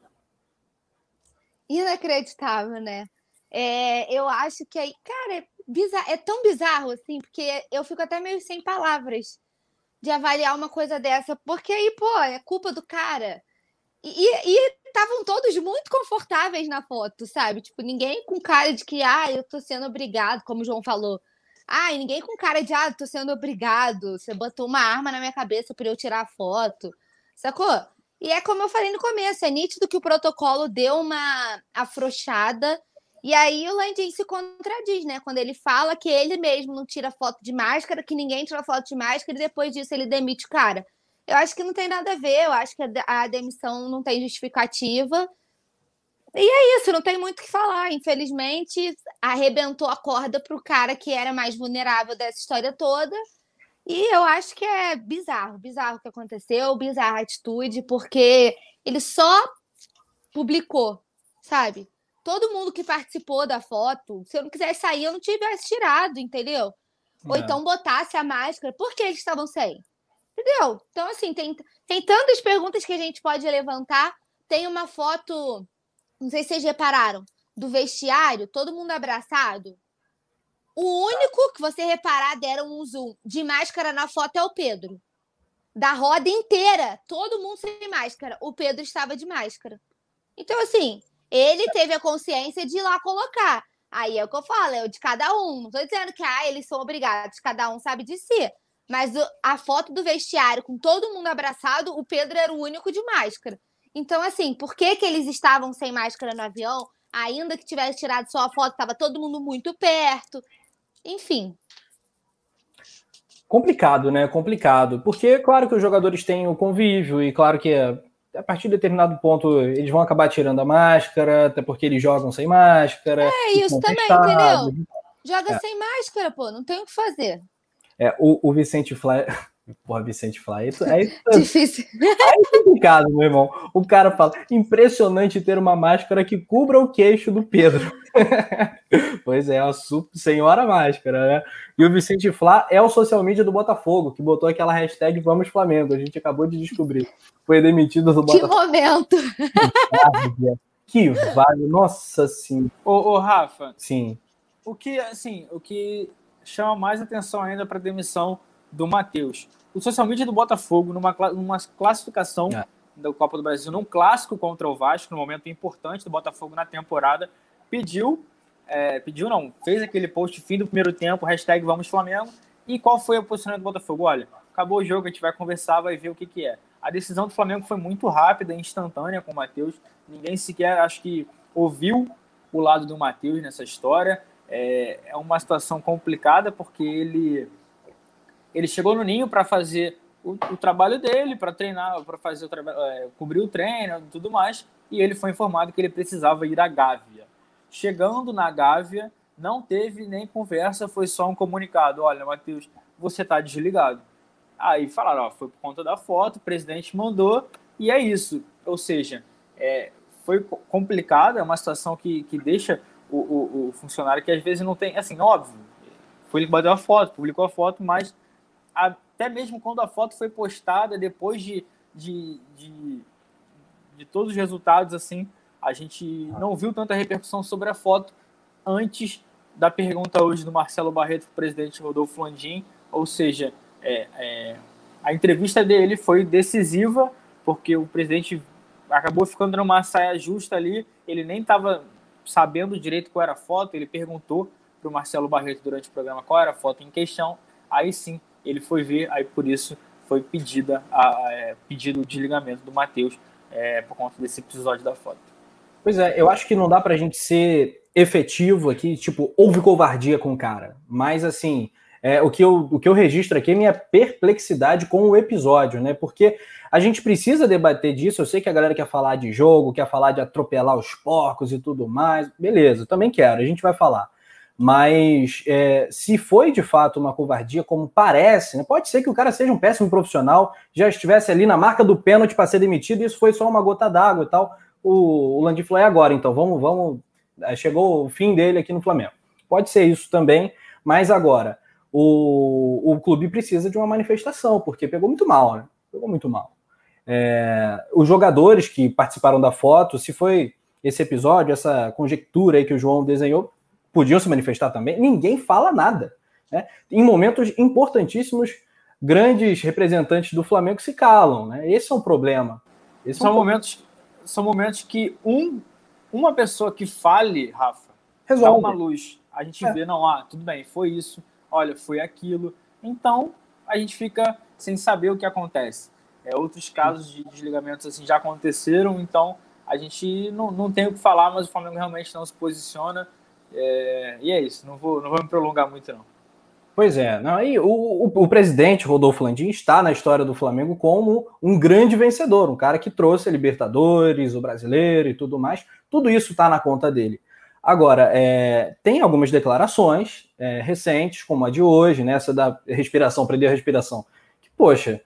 Inacreditável, né? É, eu acho que aí, cara, é, bizarro, é tão bizarro assim, porque eu fico até meio sem palavras de avaliar uma coisa dessa, porque aí, pô, é culpa do cara. E estavam todos muito confortáveis na foto, sabe? Tipo, ninguém com cara de que, ah, eu tô sendo obrigado, como o João falou. Ah, ninguém com cara de, ah, tô sendo obrigado. Você botou uma arma na minha cabeça para eu tirar a foto. Sacou? E é como eu falei no começo, é nítido que o protocolo deu uma afrouxada. E aí o Landim se contradiz, né? Quando ele fala que ele mesmo não tira foto de máscara, que ninguém tira foto de máscara, e depois disso ele demite o cara. Eu acho que não tem nada a ver, eu acho que a demissão não tem justificativa. E é isso, não tem muito o que falar. Infelizmente, arrebentou a corda para o cara que era mais vulnerável dessa história toda. E eu acho que é bizarro, bizarro o que aconteceu, bizarra a atitude, porque ele só publicou, sabe? Todo mundo que participou da foto, se eu não quisesse sair, eu não tivesse tirado, entendeu? Ou é. então botasse a máscara, por que eles estavam sem? Entendeu? Então, assim, tem, tem tantas perguntas que a gente pode levantar. Tem uma foto, não sei se vocês repararam, do vestiário, todo mundo abraçado. O único que você reparar deram um zoom de máscara na foto é o Pedro. Da roda inteira, todo mundo sem máscara. O Pedro estava de máscara. Então, assim, ele teve a consciência de ir lá colocar. Aí é o que eu falo, é o de cada um. Não estou dizendo que ah, eles são obrigados, cada um sabe de si. Mas a foto do vestiário com todo mundo abraçado, o Pedro era o único de máscara. Então, assim, por que, que eles estavam sem máscara no avião? Ainda que tivesse tirado só a foto, estava todo mundo muito perto. Enfim. Complicado, né? Complicado. Porque, claro que os jogadores têm o convívio, e claro que a partir de determinado ponto eles vão acabar tirando a máscara, até porque eles jogam sem máscara. É isso também, entendeu? Joga é. sem máscara, pô, não tem o que fazer. É, o, o Vicente Fly. [laughs] Porra, Vicente Fly. Isso, é, isso, Difícil. É complicado, meu irmão. O cara fala: impressionante ter uma máscara que cubra o queixo do Pedro. [laughs] pois é, a senhora máscara, né? E o Vicente Flá é o social media do Botafogo, que botou aquela hashtag Vamos Flamengo. A gente acabou de descobrir. Foi demitido do Botafogo. Que momento! [laughs] Que vale, nossa sim. Ô, ô, Rafa. Sim. O que, assim, o que chama mais atenção ainda para a demissão do Matheus. O social media do Botafogo, numa, numa classificação é. da Copa do Brasil, num clássico contra o Vasco, no momento importante do Botafogo na temporada, pediu, é, pediu não, fez aquele post fim do primeiro tempo, hashtag Vamos Flamengo. E qual foi o posicionamento do Botafogo? Olha, acabou o jogo, a gente vai conversar, vai ver o que, que é. A decisão do Flamengo foi muito rápida, instantânea com o Matheus. Ninguém sequer, acho que, ouviu o lado do Matheus nessa história. É, é uma situação complicada porque ele, ele chegou no Ninho para fazer o, o, trabalho dele, para treinar, para fazer o trabalho, é, cobrir o treino tudo mais. E ele foi informado que ele precisava ir à Gávea. Chegando na Gávea, não teve nem conversa, foi só um comunicado: olha, Matheus, você está desligado. Aí falaram: ó, foi por conta da foto, o presidente mandou, e é isso. Ou seja, é, foi complicado, é uma situação que, que deixa o, o, o, funcionário que às vezes não tem, assim, óbvio, foi ele que bateu a foto, publicou a foto, mas até mesmo quando a foto foi postada, depois de, de, de, de todos os resultados, assim, a gente não viu tanta repercussão sobre a foto antes da pergunta hoje do Marcelo Barreto, presidente Rodolfo Landim, ou seja, é, é, a entrevista dele foi decisiva, porque o presidente acabou ficando numa saia justa ali, ele nem estava sabendo direito qual era a foto, ele perguntou para o Marcelo Barreto durante o programa qual era a foto em questão, aí sim ele foi ver, aí por isso foi pedida a, a é, pedido o desligamento do Matheus é, por conta desse episódio da foto. Pois é, eu acho que não dá pra gente ser efetivo aqui, tipo, houve covardia com o cara. Mas assim, É, o, que eu, o que eu registro aqui é minha perplexidade com o episódio, né? Porque a gente precisa debater disso. Eu sei que a galera quer falar de jogo, quer falar de atropelar os porcos e tudo mais. Beleza, também quero, a gente vai falar. Mas é, se foi de fato uma covardia, como parece, né? pode ser que o cara seja um péssimo profissional, já estivesse ali na marca do pênalti para ser demitido, e isso foi só uma gota d'água e tal. O, o Landiflo é agora, então vamos, vamos. É, chegou o fim dele aqui no Flamengo. Pode ser isso também, mas agora o, o clube precisa de uma manifestação, porque pegou muito mal, né? Pegou muito mal. É, os jogadores que participaram da foto, se foi esse episódio, essa conjectura aí que o João desenhou, podiam se manifestar também. Ninguém fala nada. Né? Em momentos importantíssimos, grandes representantes do Flamengo se calam. Né? Esse é um problema. Esse são, é um momentos, são momentos que um, uma pessoa que fale, Rafa, Resolve. dá uma luz. A gente é. vê, não, ah, tudo bem, foi isso, olha, foi aquilo. Então, a gente fica sem saber o que acontece. É, outros casos de desligamentos assim já aconteceram, então a gente não, não tem o que falar, mas o Flamengo realmente não se posiciona. É, e é isso, não vou, não vou me prolongar muito, não. Pois é, não, aí o, o, o, presidente Rodolfo Landim está na história do Flamengo como um grande vencedor, um cara que trouxe a Libertadores, o brasileiro e tudo mais. Tudo isso está na conta dele. Agora, é, tem algumas declarações é, recentes, como a de hoje, né, essa da respiração, prender a respiração, que, poxa,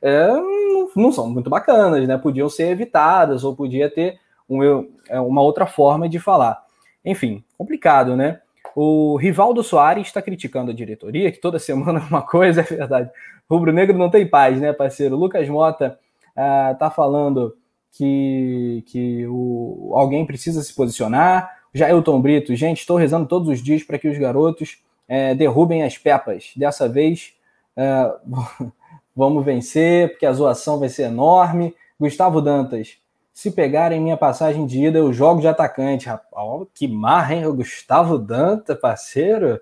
é, não, não, são muito bacanas, né? Podiam ser evitadas, ou podia ter um, é, uma outra forma de falar. Enfim, complicado, né? O Rivaldo Soares está criticando a diretoria, que toda semana [laughs] é uma coisa, é verdade. Rubro Negro não tem paz, né, parceiro? Lucas Mota uh, tá falando que, que o, alguém precisa se posicionar. Jailton Brito, gente, estou rezando todos os dias para que os garotos uh, derrubem as pepas. Dessa vez, uh, [laughs] vamos vencer, porque a zoação vai ser enorme. Gustavo Dantas, se pegarem minha passagem de ida, eu jogo de atacante. Rapaz, que marra, hein? O Gustavo Danta, parceiro.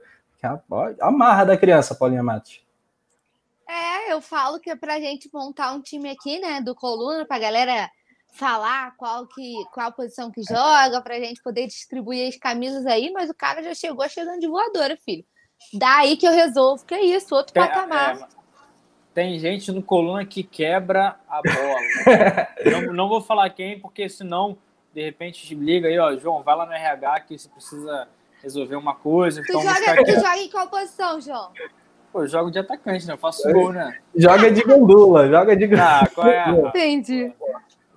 A marra da criança, Paulinha Matos. É, eu falo que é pra gente montar um time aqui, né, do Coluna, pra galera falar qual que qual posição que joga, pra gente poder distribuir as camisas aí, mas o cara já chegou chegando de voadora, filho. Daí que eu resolvo, que é isso, outro é, patamar. É, tem gente no coluna que quebra a bola. [laughs] não, não vou falar quem, porque senão, de repente, liga aí, ó, João, vai lá no RH que você precisa resolver uma coisa. Tu, então joga, tu joga em qual posição, João? Pô, eu jogo de atacante, né? Eu faço gol, né? Joga de gandula, joga de gandula. Ah, qual é? Entendi.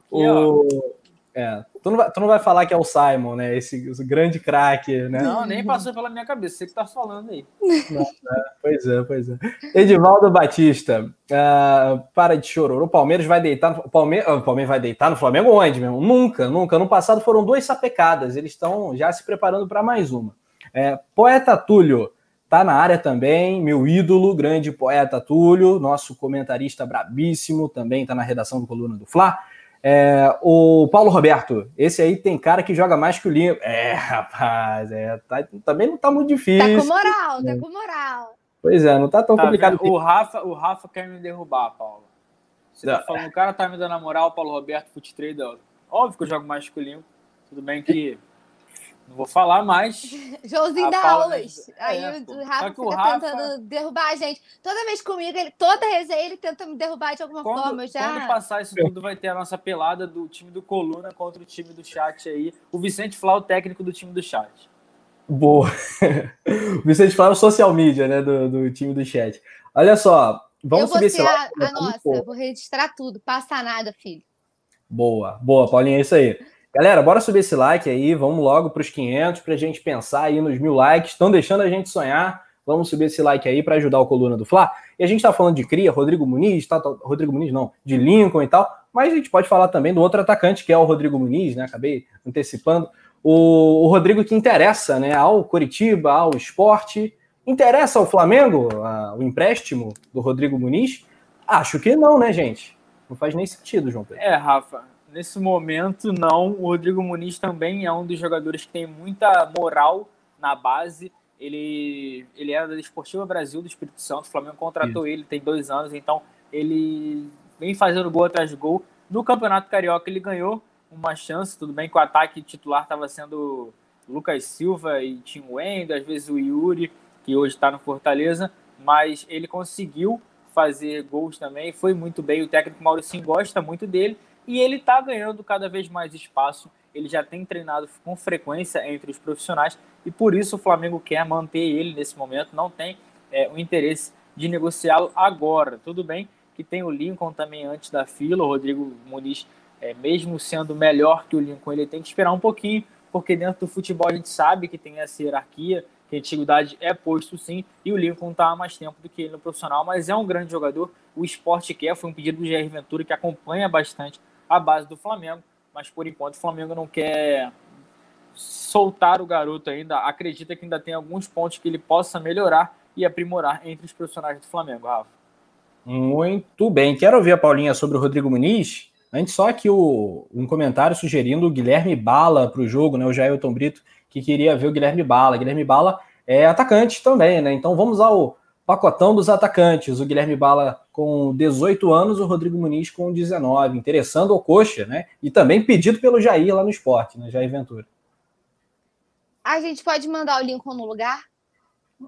O... É, tu não, vai, tu não vai falar que é o Simon, né? Esse, esse grande craque, né? Não, nem passou pela minha cabeça. Você que tá falando aí. Não, é, pois é, pois é. Edivaldo Batista, uh, para de chororô. O Palmeiras vai deitar. No, Palmeiras, o Palmeiras vai deitar no Flamengo onde, mesmo? Nunca, nunca. No passado foram duas sapecadas. Eles estão já se preparando para mais uma. É, poeta Túlio tá na área também, meu ídolo, grande poeta Túlio, nosso comentarista brabíssimo, também tá na redação do Coluna do Fla. É, o Paulo Roberto, esse aí tem cara que joga mais que o Lima. É, rapaz, é, tá, também não tá muito difícil. Tá com moral, tá com moral. Pois é, não tá tão tá complicado. O Rafa, o Rafa quer me derrubar, Paulo. Você tá falando, o cara tá me dando a moral, Paulo Roberto, Foot Trader. Óbvio que eu jogo mais que o Lima. Tudo bem que não vou falar mais. [laughs] Joãozinho da aulas. Aí é, o Rafa fica o Rafa... tentando derrubar a gente. Toda vez comigo, ele, toda resenha, ele tenta me derrubar de alguma quando, forma. Já... Quando passar isso tudo, vai ter a nossa pelada do time do Coluna contra o time do chat aí. O Vicente Flau, o técnico do time do chat. Boa. [laughs] o Vicente Flau é o social media, né, do, do time do chat. Olha só, vamos subir esse a, a nossa, vou registrar tudo. Passa nada, filho. Boa, boa, Paulinha, é isso aí. Galera, bora subir esse like aí, vamos logo para os 500 para a gente pensar aí nos mil likes. Estão deixando a gente sonhar. Vamos subir esse like aí para ajudar o Coluna do Fla. E a gente está falando de cria, Rodrigo Muniz, tá, tá, Rodrigo Muniz não, de Lincoln e tal, mas a gente pode falar também do outro atacante, que é o Rodrigo Muniz, né? Acabei antecipando. O, o Rodrigo que interessa né, ao Coritiba, ao esporte. Interessa ao Flamengo a, o empréstimo do Rodrigo Muniz? Acho que não, né, gente? Não faz nem sentido, João Pedro. É, Rafa nesse momento, não. O Rodrigo Muniz também é um dos jogadores que tem muita moral na base. Ele, ele era da Esportiva Brasil do Espírito Santo. O Flamengo contratou Isso. ele tem dois anos, então ele vem fazendo gol atrás de gol. No Campeonato Carioca ele ganhou uma chance, tudo bem que o ataque titular estava sendo Lucas Silva e Tim Wendel, às vezes o Yuri, que hoje está no Fortaleza, mas ele conseguiu fazer gols também, foi muito bem. O técnico Mauricinho gosta muito dele e ele está ganhando cada vez mais espaço. Ele já tem treinado com frequência entre os profissionais e por isso o Flamengo quer manter ele nesse momento. Não tem é, o interesse de negociá-lo agora. Tudo bem que tem o Lincoln também antes da fila, o Rodrigo Muniz, é, mesmo sendo melhor que o Lincoln, ele tem que esperar um pouquinho, porque dentro do futebol a gente sabe que tem essa hierarquia, que a antiguidade é posto sim, e o Lincoln está há mais tempo do que ele no profissional, mas é um grande jogador. O esporte quer, foi um pedido do Jair Ventura que acompanha bastante a base do Flamengo, mas por enquanto o Flamengo não quer soltar o garoto ainda, acredita que ainda tem alguns pontos que ele possa melhorar e aprimorar entre os profissionais do Flamengo, Rafa. Muito bem. Quero ouvir a Paulinha sobre o Rodrigo Muniz. Antes, só aqui o, um comentário sugerindo o Guilherme Bala para o jogo, né? O Jailton Brito, que queria ver o Guilherme Bala. Guilherme Bala é atacante também, né? Então vamos ao pacotão dos atacantes. O Guilherme Bala com 18 anos, o Rodrigo Muniz com 19. Interessando o Coxa, né? E também pedido pelo Jair lá no esporte, né? Jair Ventura. A gente pode mandar o Lincoln no lugar?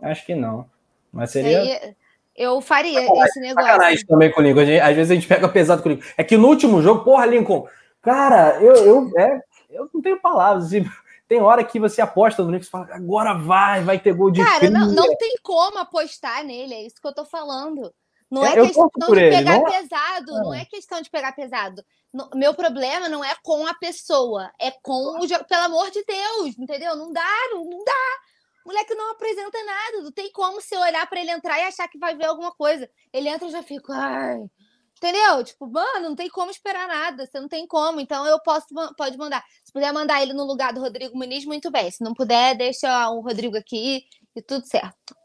Acho que não. Mas seria. Eu faria sacanagem, esse negócio. Sacanagem também com o Lincoln. Às vezes a gente pega pesado com o Lincoln. É que no último jogo, porra, Lincoln, cara, eu, eu, é, eu não tenho palavras. Assim, tem hora que você aposta no Lincoln e fala, agora vai, vai ter gol de Cara, não, não, tem como apostar nele, é isso que eu tô falando. Não é, é questão de ele, pegar não... É? pesado, não é questão de pegar pesado. Meu problema não é com a pessoa, é com o Pelo amor de Deus, entendeu? Não dá, não, não dá moleque não apresenta nada, não tem como você olhar para ele entrar e achar que vai ver alguma coisa. Ele entra e já fica, ai. Entendeu? Tipo, mano, não tem como esperar nada, você não tem como. Então eu posso, pode mandar. Se puder mandar ele no lugar do Rodrigo Muniz, muito bem. Se não puder, deixa o Rodrigo aqui e tudo certo.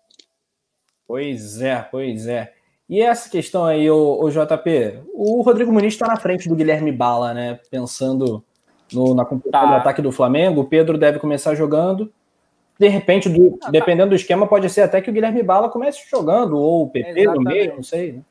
Pois é, pois é. E essa questão aí, o, o JP, o Rodrigo Muniz está na frente do Guilherme Bala, né? Pensando no, na competição tá. do ataque do Flamengo, o Pedro deve começar jogando de repente, do, ah, tá. dependendo do esquema, pode ser até que o Guilherme Bala comece jogando, ou o PP no meio, não sei. Né?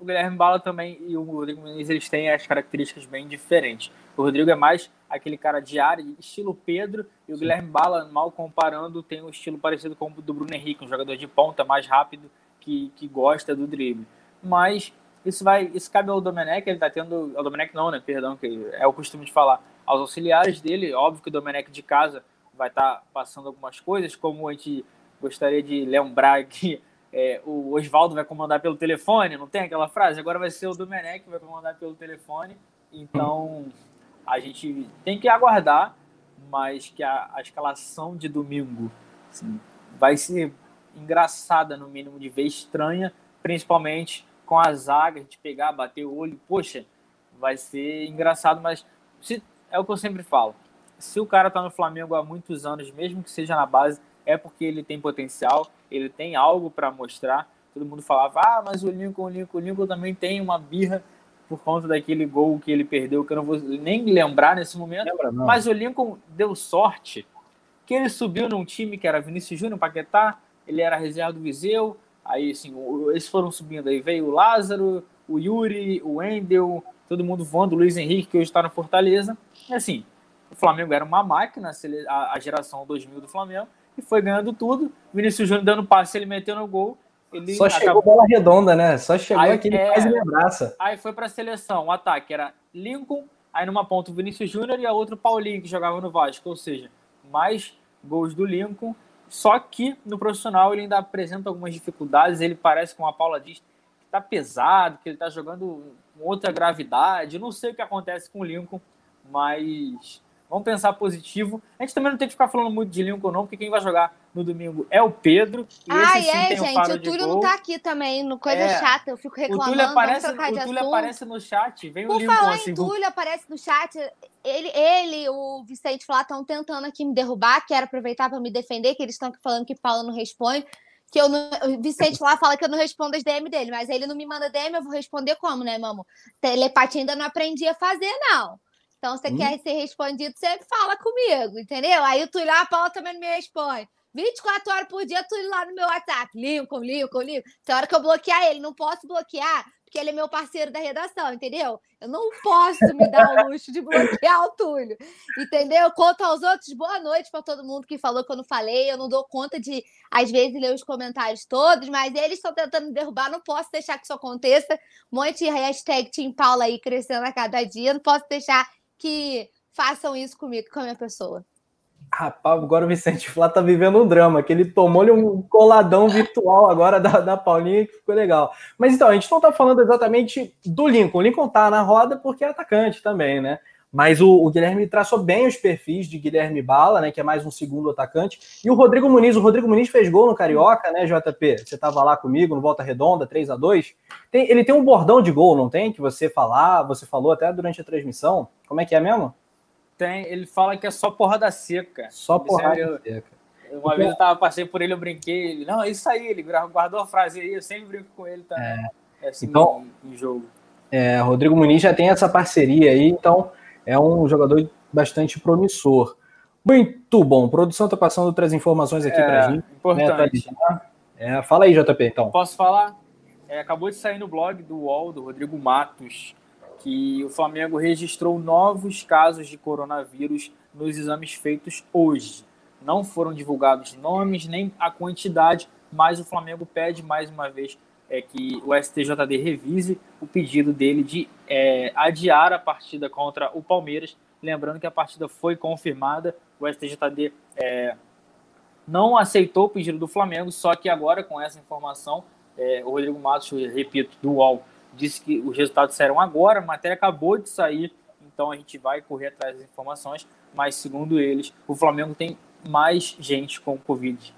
O Guilherme Bala também e o Rodrigo Muniz, eles têm as características bem diferentes. O Rodrigo é mais aquele cara de área, estilo Pedro, e o. Guilherme Bala, mal comparando, tem um estilo parecido com o do Bruno Henrique, um jogador de ponta mais rápido que, que gosta do drible. Mas isso vai, isso cabe ao Domenech, ele tá tendo, ao Domenech não, né, perdão, que é o costume de falar, aos auxiliares dele, óbvio que o Domenech de casa vai estar tá passando algumas coisas, como a gente gostaria de lembrar que é, o Oswaldo vai comandar pelo telefone, não tem aquela frase? Agora vai ser o Domenech que vai comandar pelo telefone. Então a gente tem que aguardar, mas que a, a escalação de domingo assim, vai ser engraçada, no mínimo, de ver estranha, principalmente com a zaga, a gente pegar, bater o olho, poxa, vai ser engraçado, mas se, é o que eu sempre falo se o cara tá no Flamengo há muitos anos, mesmo que seja na base, é porque ele tem potencial, ele tem algo para mostrar. Todo mundo falava, ah, mas o Lincoln, o Lincoln, o Lincoln também tem uma birra por conta daquele gol que ele perdeu, que eu não vou nem lembrar nesse momento. Lembra, mas o Lincoln deu sorte que ele subiu num time que era Vinícius Júnior, Paquetá, ele era reserva do Viseu, aí assim, eles foram subindo, aí veio o Lázaro, o Yuri, o Wendel, todo mundo voando, o Luiz Henrique, que hoje está no Fortaleza. E assim, o Flamengo era uma máquina, a, geração 2000 do Flamengo, e foi ganhando tudo. Vinícius Júnior dando passe, ele meteu no gol. Ele Só chegou bola redonda, né? Só chegou aí, aquele é, quase me abraça. Aí foi para a seleção. O ataque era Lincoln, aí numa ponta o Vinícius Júnior e a outra o Paulinho, que jogava no Vasco. Ou seja, mais gols do Lincoln. Só que no profissional ele ainda apresenta algumas dificuldades. Ele parece, como a Paula diz, que tá pesado, que ele tá jogando com outra gravidade. Não sei o que acontece com o Lincoln, mas Vamos pensar positivo. A gente também não tem que ficar falando muito de Lincoln, não, porque quem vai jogar no domingo é o Pedro. Ah, é, gente. O Túlio não tá aqui também, no coisa é. chata. Eu fico reclamando. O Túlio aparece, o Túlio aparece no chat. Vem Por o Lincoln falar assim. Em Túlio aparece no chat. Ele, ele o Vicente Flá estão tentando aqui me derrubar. Quero aproveitar para me defender, que eles estão falando que Paulo não responde que eu não, o Vicente lá fala que eu não respondo as DM dele, mas ele não me manda DM, eu vou responder como, né, mamo? Telepatia ainda não aprendi a fazer, não. Então, você hum. quer ser respondido, sempre fala comigo, entendeu? Aí o Túlio, a Paula também não me responde. 24 horas por dia, Túlio lá no meu WhatsApp. Lincoln, Lincoln, Lincoln. Tem hora que eu bloquear ele, não posso bloquear, porque ele é meu parceiro da redação, entendeu? Eu não posso me dar o luxo de bloquear o Túlio, entendeu? Conto aos outros, boa noite para todo mundo que falou que eu não falei. Eu não dou conta de, às vezes, ler os comentários todos, mas eles estão tentando me derrubar, não posso deixar que isso aconteça. Um monte de hashtag Tim Paula aí crescendo a cada dia, não posso deixar que façam isso comigo, com a minha pessoa. Rapaz, agora o Vicente Flá tá vivendo um drama, que ele tomou-lhe um coladão virtual agora da, da Paulinha, que ficou legal. Mas então, a gente não tá falando exatamente do Lincoln. O Lincoln tá na roda porque é atacante também, né? Mas o, o, Guilherme traçou bem os perfis de Guilherme Bala, né? Que é mais um segundo atacante. E o Rodrigo Muniz, o Rodrigo Muniz fez gol no Carioca, né, JP? Você tava lá comigo no Volta Redonda, 3 a 2 tem, Ele tem um bordão de gol, não tem? Que você falar, você falou até durante a transmissão. Como é que é mesmo? Tem, ele fala que é só porrada seca. Só porrada eu, seca. Uma vez eu tava, passei por ele, eu brinquei. Ele, não, é isso aí, ele guardou a frase aí, eu sempre brinco com ele também. É. É assim, então, em, em jogo. É, Rodrigo Muniz já tem essa parceria aí, então é um jogador bastante promissor. Muito bom. produção está passando outras informações aqui é, para a gente. Importante. Né, é, fala aí, JP, então. Posso falar? É, acabou de sair no blog do UOL, do Rodrigo Matos, que o Flamengo registrou novos casos de coronavírus nos exames feitos hoje. Não foram divulgados nomes nem a quantidade, mas o Flamengo pede mais uma vez é que o STJD revise o pedido dele de é, adiar a partida contra o Palmeiras. Lembrando que a partida foi confirmada, o STJD é, não aceitou o pedido do Flamengo, só que agora com essa informação, é, o Rodrigo Matos, repito, do UOL, disse que os resultados saíram agora, a matéria acabou de sair, então a gente vai correr atrás das informações, mas segundo eles, o Flamengo tem mais gente com Covid.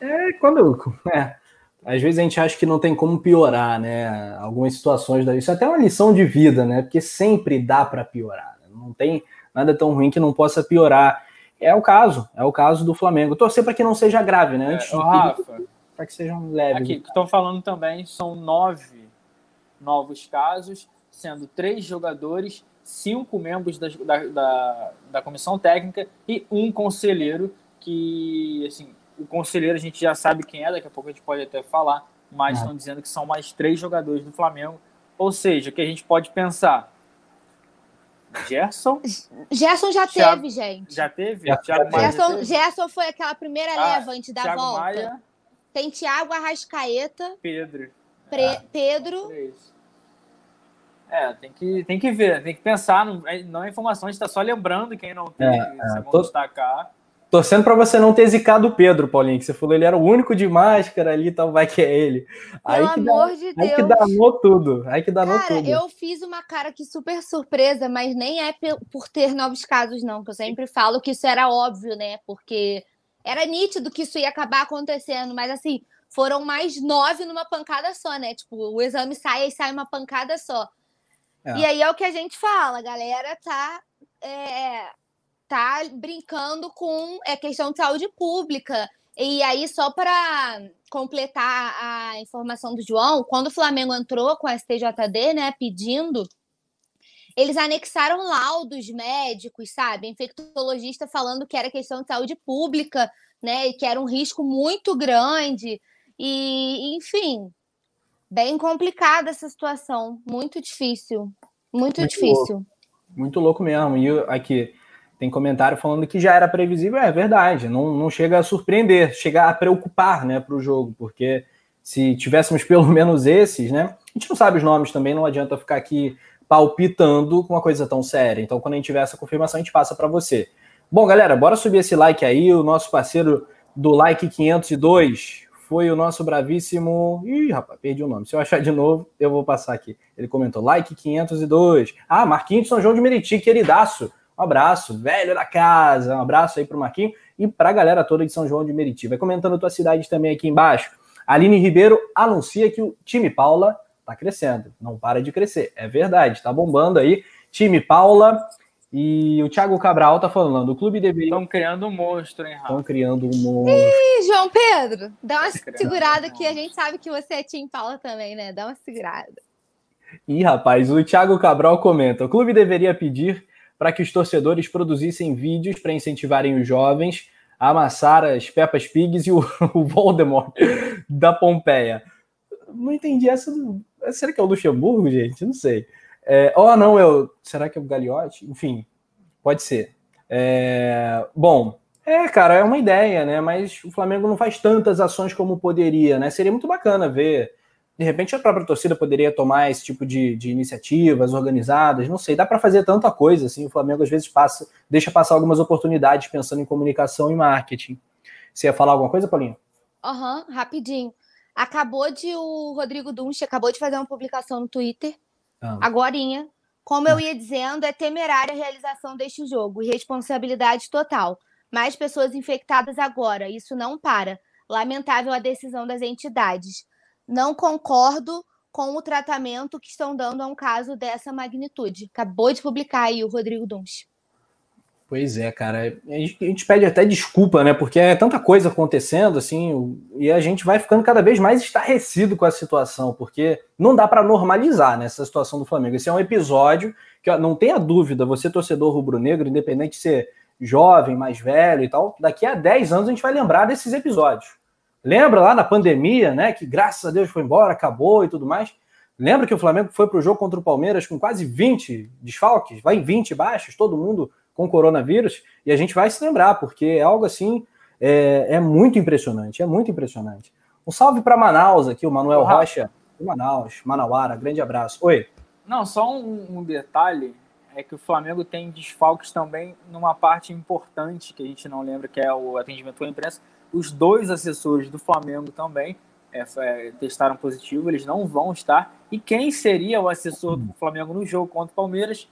É, quando. É, às vezes a gente acha que não tem como piorar, né? Algumas situações daí. Isso é até uma lição de vida, né? Porque sempre dá para piorar. Né? Não tem nada tão ruim que não possa piorar. É o caso, é o caso do Flamengo. Torcer para que não seja grave, né? Antes é, Rafa, para que sejam leves. Aqui, que estão falando também, são nove novos casos, sendo três jogadores, cinco membros da, da, da, da comissão técnica e um conselheiro que, assim, o conselheiro a gente já sabe quem é, daqui a pouco a gente pode até falar, mas estão dizendo que são mais três jogadores do Flamengo. Ou seja, que a gente pode pensar. Gerson? [laughs] Gerson já Thiago, teve, gente. Já teve? Já Thiago Maia Gerson, teve? Gerson foi aquela primeira ah, leva antes da Thiago volta. Maia. Tem Thiago Arrascaeta. Pedro. Pre ah, Pedro. É, tem que, tem que ver, tem que pensar, não é, não é informação, a gente está só lembrando quem não tem, é, é, tô, destacar. Torcendo para você não ter zicado o Pedro, Paulinho, que você falou ele era o único de máscara ali, então vai que é ele. Pelo aí que amor de aí Deus. Aí que danou tudo, aí que danou cara, tudo. eu fiz uma cara aqui super surpresa, mas nem é por ter novos casos, não, que eu sempre falo que isso era óbvio, né, porque era nítido que isso ia acabar acontecendo, mas assim, foram mais nove numa pancada só, né, tipo, o exame sai e sai uma pancada só. É. E aí é o que a gente fala, a galera tá, é, tá brincando com é, questão de saúde pública. E aí, só para completar a informação do João, quando o Flamengo entrou com a STJD, né, pedindo, eles anexaram laudos médicos, sabe? Infectologista falando que era questão de saúde pública, né, e que era um risco muito grande. E, enfim, bem complicada essa situação, muito difícil, muito, muito difícil. Louco. Muito louco mesmo. E aqui tem comentário falando que já era previsível, é verdade, não, não chega a surpreender, chega a preocupar, né, para o jogo, porque se tivéssemos pelo [laughs] menos esses, né, a gente não sabe os nomes também, não adianta ficar aqui palpitando com uma coisa tão séria. Então, quando a gente tiver essa confirmação, a gente passa para você. Bom, galera, bora subir esse like aí, o nosso parceiro do like 502 foi o nosso bravíssimo. Ih, rapaz, perdi o nome. Se eu achar de novo, eu vou passar aqui. Ele comentou: like 502. Ah, Marquinhos de São João de Meriti, queridaço. Um abraço, velho da casa. Um abraço aí pro Marquinho e pra galera toda de São João de Meriti. Vai comentando a tua cidade também aqui embaixo. Aline Ribeiro anuncia que o time Paula tá crescendo. Não para de crescer. É verdade, tá bombando aí. Time Paula, e o Thiago Cabral tá falando, o clube deveria. Estão criando um monstro, hein, Estão criando um monstro. Ih, João Pedro, dá uma segurada que a gente sabe que você é Tim Paula também, né? Dá uma segurada. Ih, rapaz, o Thiago Cabral comenta: o clube deveria pedir para que os torcedores produzissem vídeos para incentivarem os jovens a amassar as Peppas Pigs e o, [laughs] o Voldemort da Pompeia. Não entendi essa. Será que é o Luxemburgo, gente? Não sei. É, oh, não, eu. Será que é o Gagliotti? Enfim, pode ser. É, bom, é, cara, é uma ideia, né? Mas o Flamengo não faz tantas ações como poderia, né? Seria muito bacana ver. De repente a própria torcida poderia tomar esse tipo de, de iniciativas organizadas, não sei, dá para fazer tanta coisa assim. O Flamengo às vezes passa, deixa passar algumas oportunidades pensando em comunicação e marketing. Você ia falar alguma coisa, Paulinho? Aham, uhum, rapidinho. Acabou de o Rodrigo Dunche acabou de fazer uma publicação no Twitter, ah. agorinha. Como eu ah. ia dizendo, é temerária a realização deste jogo, irresponsabilidade total. Mais pessoas infectadas agora, isso não para. Lamentável a decisão das entidades. Não concordo com o tratamento que estão dando a um caso dessa magnitude. Acabou de publicar aí o Rodrigo Dunche. Pois é, cara. A gente pede até desculpa, né? Porque é tanta coisa acontecendo, assim, e a gente vai ficando cada vez mais estarrecido com a situação, porque não dá para normalizar nessa situação do Flamengo. Esse é um episódio que, ó, não tenha dúvida, você torcedor rubro-negro, independente de ser jovem, mais velho e tal, daqui a 10 anos a gente vai lembrar desses episódios. Lembra lá na pandemia, né? Que graças a Deus foi embora, acabou e tudo mais. Lembra que o Flamengo foi para o jogo contra o Palmeiras com quase 20 desfalques, vai em 20 baixos, todo mundo com coronavírus, e a gente vai se lembrar, porque é algo assim, é, é muito impressionante, é muito impressionante. Um salve para Manaus aqui, o Manuel Olá. Rocha, de Manaus, Manauara, grande abraço. Oi. Não, só um, um, detalhe, é que o Flamengo tem desfalques também numa parte importante, que a gente não lembra, que é o atendimento à imprensa. Os dois assessores do Flamengo também é, é, testaram positivo, eles não vão estar. E quem seria o assessor do Flamengo no jogo contra o Palmeiras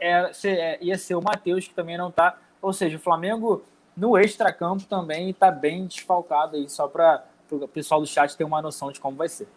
é, é, ia ser o Matheus, que também não está. Ou seja, o Flamengo no extracampo também está bem desfalcado aí, só para o pessoal do chat ter uma noção de como vai ser.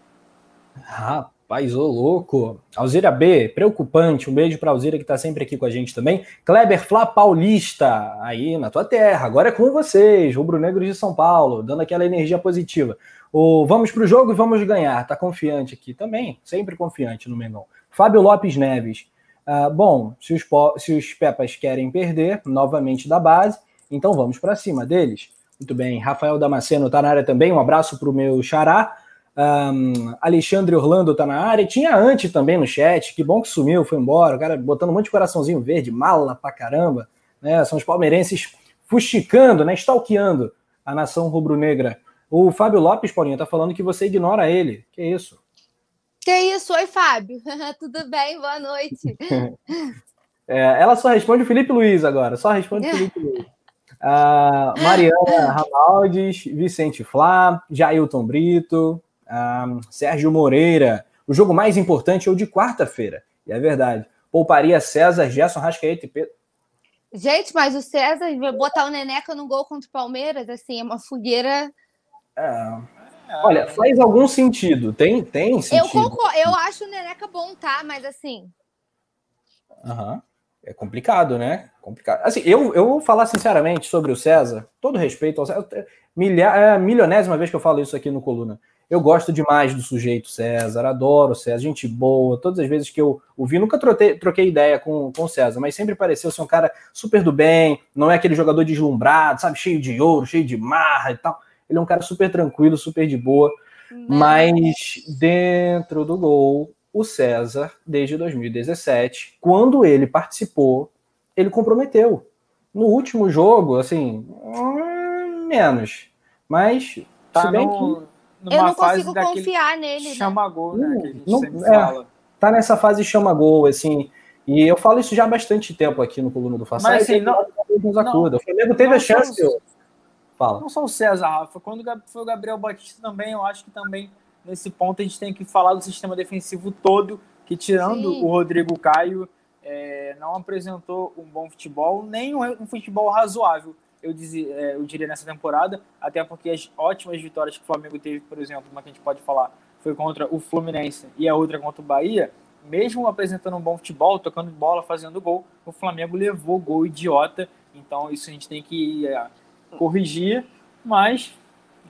Rapaz, ô louco. Alzira B, preocupante. Um beijo para Alzira que está sempre aqui com a gente também. Kleber Flá Paulista, aí na tua terra. Agora é com vocês, rubro-negros de São Paulo, dando aquela energia positiva. O, vamos para o jogo e vamos ganhar. Tá confiante aqui também, sempre confiante no Mengão. Fábio Lopes Neves. Ah, bom, se os, se os Pepas querem perder novamente da base, então vamos para cima deles. Muito bem, Rafael Damasceno está na área também, um abraço para o meu xará. Um, Alexandre Orlando está na área, tinha antes também no chat, que bom que sumiu, foi embora, o cara botando um monte de coraçãozinho verde, mala pra caramba, né? São os palmeirenses fusticando, né? Stalkeando a nação rubro-negra. O Fábio Lopes, Paulinho, tá falando que você ignora ele. Que isso? Que isso? Oi, Fábio. [laughs] Tudo bem? Boa noite. [laughs] É, ela só responde o Felipe Luiz agora. Só responde o [laughs] Felipe Luiz. Uh, Mariana Ramaldes, Vicente Flá, Jailton Brito, uh, Sérgio Moreira. O jogo mais importante é o de quarta-feira. E é verdade. Pouparia César, Gerson Rascaeta e Pedro. Gente, mas o César vai botar o Neneca no gol contra o Palmeiras, assim, é uma fogueira. É, Olha, faz algum sentido. Tem, tem sentido. Eu concordo, eu acho o Neneca bom, tá? Mas assim. Uhum. É complicado, né? Complicado. Assim, eu, eu vou falar sinceramente sobre o César, todo respeito ao César. Milha, é a milionésima vez que eu falo isso aqui no Coluna. Eu gosto demais do sujeito César, adoro o César, gente boa. Todas as vezes que eu o vi, nunca troquei, troquei ideia com, com o César, mas sempre pareceu ser um cara super do bem, não é aquele jogador deslumbrado, sabe, cheio de ouro, cheio de marra e tal. Ele é um cara super tranquilo, super de boa. Mas dentro do gol, o César, desde 2017, quando ele participou, ele comprometeu. No último jogo, assim, menos. Mas, tá se bem no, que. Eu não consigo confiar nele. Né? Chama gol, né? Que a gente não, sempre é, fala. Tá nessa fase chama gol, assim. E eu falo isso já há bastante tempo aqui no Coluna do Façanha. Mas assim, não, nos acuda. O Flamengo teve a chance. Fala. Não só o César, Rafa. Quando foi o Gabriel Batista também, eu acho que também nesse ponto a gente tem que falar do sistema defensivo todo, que tirando Sim. o Rodrigo Caio, é, não apresentou um bom futebol, nem um, futebol razoável, eu, dizia, é, eu diria, nessa temporada, até porque as ótimas vitórias que o Flamengo teve, por exemplo, uma que a gente pode falar, foi contra o Fluminense e a outra contra o Bahia, mesmo apresentando um bom futebol, tocando bola, fazendo gol, o Flamengo levou gol idiota, então isso a gente tem que é, corrigir, mas,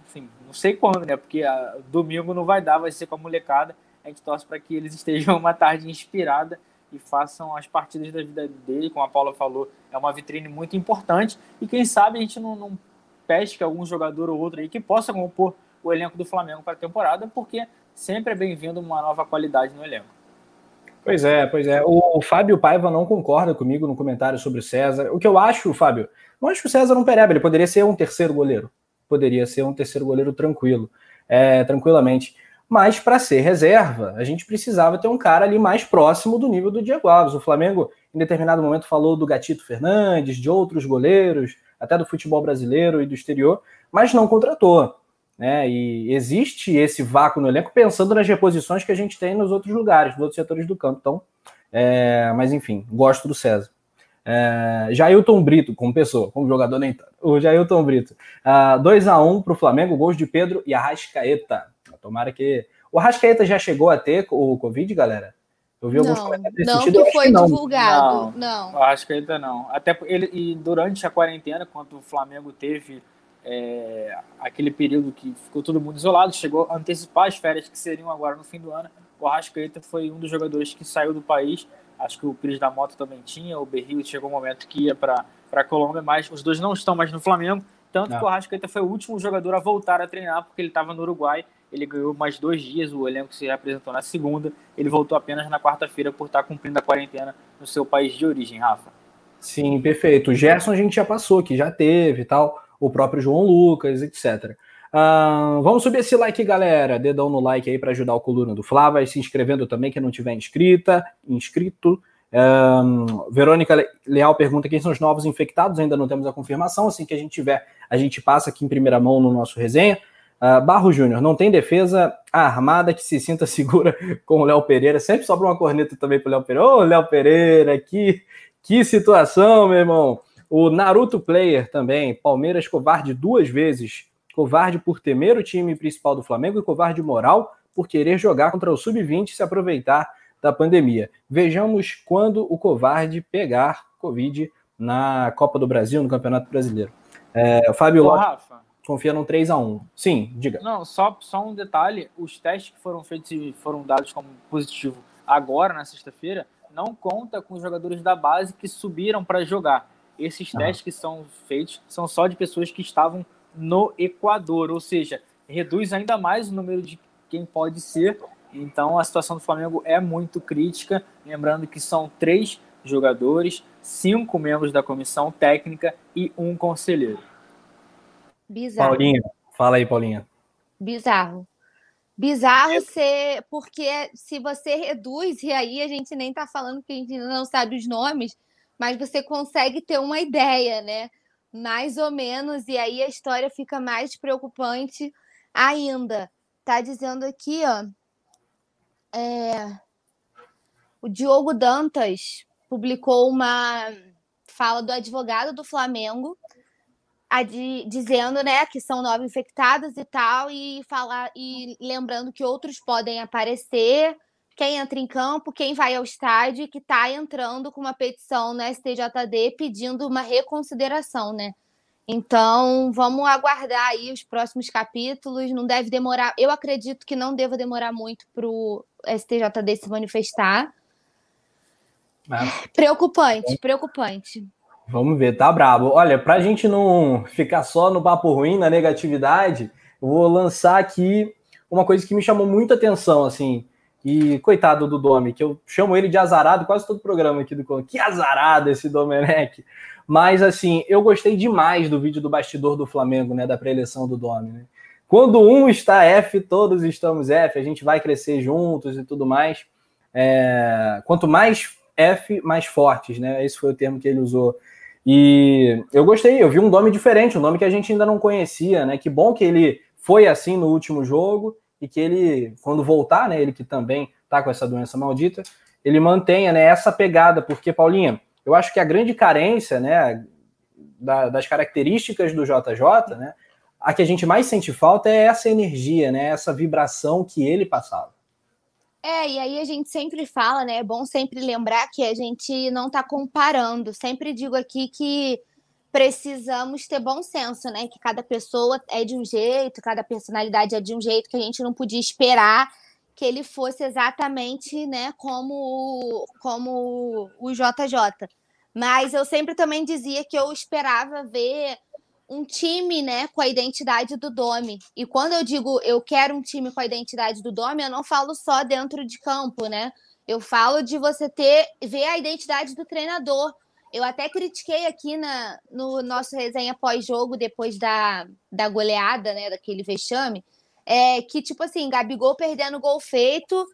enfim, não sei quando, né? Porque a, ah, domingo não vai dar, vai ser com a molecada. A gente torce para que eles estejam [laughs] uma tarde inspirada e façam as partidas da vida dele, como a Paula falou, é uma vitrine muito importante. E quem sabe a gente não, não pesca algum jogador ou outro aí que possa compor o elenco do Flamengo para a temporada, porque sempre é bem-vindo uma nova qualidade no elenco. Pois é, pois é. O Fábio Paiva não concorda comigo no comentário sobre o César. O que eu acho, Fábio, não acho que o César não pereba, ele poderia ser um terceiro goleiro. Poderia ser um terceiro goleiro tranquilo, é, tranquilamente. Mas para ser reserva, a gente precisava ter um cara ali mais próximo do nível do Diego Alves. O Flamengo, em determinado momento, falou do Gatito Fernandes, de outros goleiros, até do futebol brasileiro e do exterior, mas não contratou. Né? E existe esse vácuo no elenco pensando nas reposições que a gente tem nos outros lugares, nos outros setores do campo. Então, é, mas enfim, gosto do César. É, Jailton Brito, como pessoa, como jogador nem tanto. O Jailton Brito. 2 uh, a 1 para o Flamengo, gols de Pedro e Arrascaeta. Tomara que. O Arrascaeta já chegou a ter o Covid, galera? Eu vi alguns comentários desse não sentido. Que foi não. divulgado. Não, não. O Arrascaeta não. Até ele, e durante a quarentena, quando o Flamengo teve é, aquele período que ficou todo mundo isolado, chegou a antecipar as férias que seriam agora no fim do ano. O Arrascaeta foi um dos jogadores que saiu do país. Acho que o Pires da Moto também tinha, o Berrio chegou um momento que ia para a Colômbia, mas os dois não estão mais no Flamengo. Tanto não. que o Arrascaeta foi o último jogador a voltar a treinar, porque ele estava no Uruguai. Ele ganhou mais dois dias, o elenco se apresentou na segunda. Ele voltou apenas na quarta-feira por estar cumprindo a quarentena no seu país de origem, Rafa. Sim, perfeito. O Gerson a gente já passou, que já teve tal o próprio João Lucas, etc. Uh, vamos subir esse like, galera. Dedão no like aí para ajudar o Coluna do Flá. Vai se inscrevendo também, quem não tiver inscrita, inscrito. Um, Verônica Leal pergunta quem são os novos infectados, ainda não temos a confirmação. Assim que a gente tiver, a gente passa aqui em primeira mão no nosso resenha. Uh, Barro Júnior, não tem defesa armada que se sinta [laughs] segura com o Léo Pereira. Sempre sobra uma corneta também pro Léo Pereira. Ô, Léo Pereira, que, que situação, meu irmão. O Naruto Player também, Palmeiras covarde duas vezes. Covarde por temer o time principal do Flamengo e covarde moral por querer jogar contra o Sub-20 e se aproveitar da pandemia. Vejamos quando o covarde pegar Covid na Copa do Brasil, no Campeonato Brasileiro. É, o Fábio Ô, Rafa, confia no 3 a 1 Sim, diga. Não, só, só um detalhe: os testes que foram feitos e foram dados como positivo agora, na sexta-feira, não conta com os jogadores da base que subiram para jogar. Esses testes que são feitos são só de pessoas que estavam no Equador, ou seja, reduz ainda mais o número de quem pode ser. Então a situação do Flamengo é muito crítica. Lembrando que são três jogadores, cinco membros da comissão técnica e um conselheiro. Bizarro. Paulinha, fala aí, Paulinha. Bizarro. Bizarro ser, porque se você reduz, e aí a gente nem tá falando que a gente não sabe os nomes, mas você consegue ter uma ideia, né? Mais ou menos, e aí a história fica mais preocupante ainda. Tá dizendo aqui, ó. É, o Diogo Dantas publicou uma fala do advogado do Flamengo dizendo né, que são nove infectados e tal, e falar e lembrando que outros podem aparecer quem entra em campo, quem vai ao estádio, que está entrando com uma petição na STJD pedindo uma reconsideração, né? Então, vamos aguardar aí os próximos capítulos. Não deve demorar, eu acredito que não deva demorar muito para o STJD se manifestar. É. Preocupante, preocupante. Vamos ver, tá brabo. Olha, para a gente não ficar só no papo ruim, na negatividade, eu vou lançar aqui uma coisa que me chamou muita atenção, assim. E coitado do Domi, que eu chamo ele de azarado quase todo programa aqui do Que azarado esse Domenech. Mas assim, eu gostei demais do vídeo do bastidor do Flamengo, né, da pré-eleição do Domi, né? Quando um está F, todos estamos F, a gente vai crescer juntos e tudo mais. É... Quanto mais F, mais fortes, né? Esse foi o termo que ele usou. E eu gostei, eu vi um nome diferente, um nome que a gente ainda não conhecia, né? Que bom que ele foi assim no último jogo e que ele, quando voltar, né, ele que também está com essa doença maldita, ele mantenha né, essa pegada, porque, Paulinha, eu acho que a grande carência né, da, das características do JJ, né, a que a gente mais sente falta é essa energia, né, essa vibração que ele passava. É, e aí a gente sempre fala, né? É bom sempre lembrar que a gente não está comparando. Sempre digo aqui que precisamos ter bom senso, né? Que cada pessoa é de um jeito, cada personalidade é de um jeito, que a gente não podia esperar que ele fosse exatamente, né, como, como o JJ. Mas eu sempre também dizia que eu esperava ver um time, né, com a identidade do Domi. E quando eu digo eu quero um time com a identidade do Domi, eu não falo só dentro de campo, né? Eu falo de você ter ver a identidade do treinador. Eu até critiquei aqui na, no nosso resenha pós-jogo, depois da, da goleada, né, daquele vexame, é, que, tipo assim, Gabigol perdendo gol feito,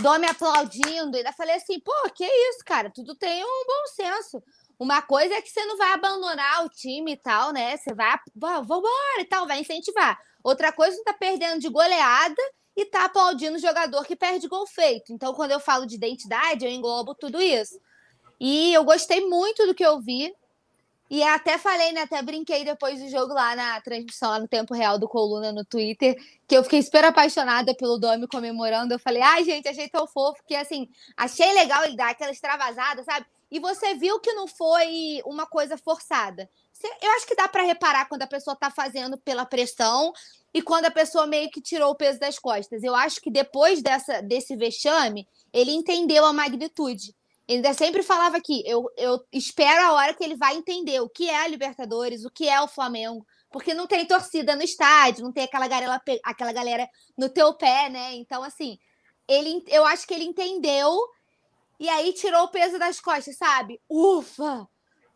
Domi aplaudindo. E ainda falei assim, pô, que isso, cara? Tudo tem um bom senso. Uma coisa é que você não vai abandonar o time e tal, né? Você vai, vambora e tal, vai incentivar. Outra coisa, você tá perdendo de goleada e tá aplaudindo o jogador que perde gol feito. Então, quando eu falo de identidade, eu englobo tudo isso. E eu gostei muito do que eu vi. E até falei, né? Até brinquei depois do jogo lá na transmissão, lá no tempo real do Coluna no Twitter, que eu fiquei super apaixonada pelo Domi comemorando. Eu falei, ai, gente, achei tão fofo, que assim, achei legal ele dar aquela extravasada, sabe? E você viu que não foi uma coisa forçada. Eu acho que dá para reparar quando a pessoa está fazendo pela pressão e quando a pessoa meio que tirou o peso das costas. Eu acho que depois dessa, desse vexame, ele entendeu a magnitude. Ele sempre falava aqui, eu, eu espero a hora que ele vai entender o que é a Libertadores, o que é o Flamengo, porque não tem torcida no estádio, não tem aquela galera, aquela galera no teu pé, né? Então, assim, ele, eu acho que ele entendeu e aí tirou o peso das costas, sabe? Ufa!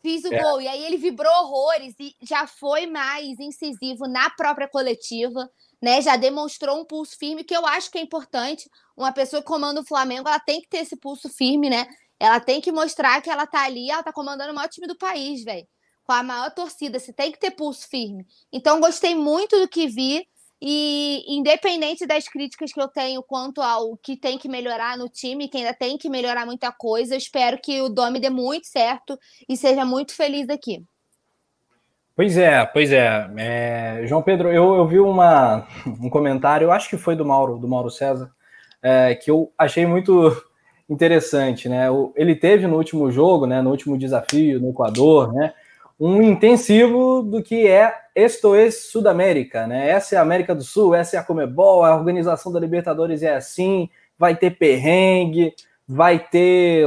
Fiz o é. gol. E aí ele vibrou horrores e já foi mais incisivo na própria coletiva, né? Já demonstrou um pulso firme, que eu acho que é importante. Uma pessoa que comanda o Flamengo, ela tem que ter esse pulso firme, né? Ela tem que mostrar que ela tá ali, ela tá comandando o maior time do país, velho. Com a maior torcida, você tem que ter pulso firme. Então, gostei muito do que vi. E independente das críticas que eu tenho quanto ao que tem que melhorar no time, que ainda tem que melhorar muita coisa, eu espero que o Domi dê muito certo e seja muito feliz aqui. Pois é, pois é. é João Pedro, eu, eu vi uma, um comentário, eu acho que foi do Mauro, do Mauro César, é, que eu achei muito interessante, né? Ele teve no último jogo, né, no último desafio no Equador, né? Um intensivo do que é esto é Sudamérica, né? Essa é a América do Sul, essa é a Comebol, a organização da Libertadores é assim, vai ter perrengue, vai ter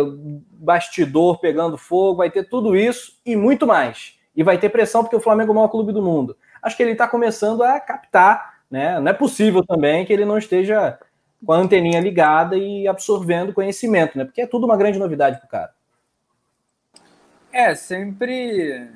bastidor pegando fogo, vai ter tudo isso e muito mais. E vai ter pressão porque o Flamengo é o maior clube do mundo. Acho que ele está começando a captar, né? Não é possível também que ele não esteja com a anteninha ligada e absorvendo conhecimento, né? Porque é tudo uma grande novidade para o cara. É, sempre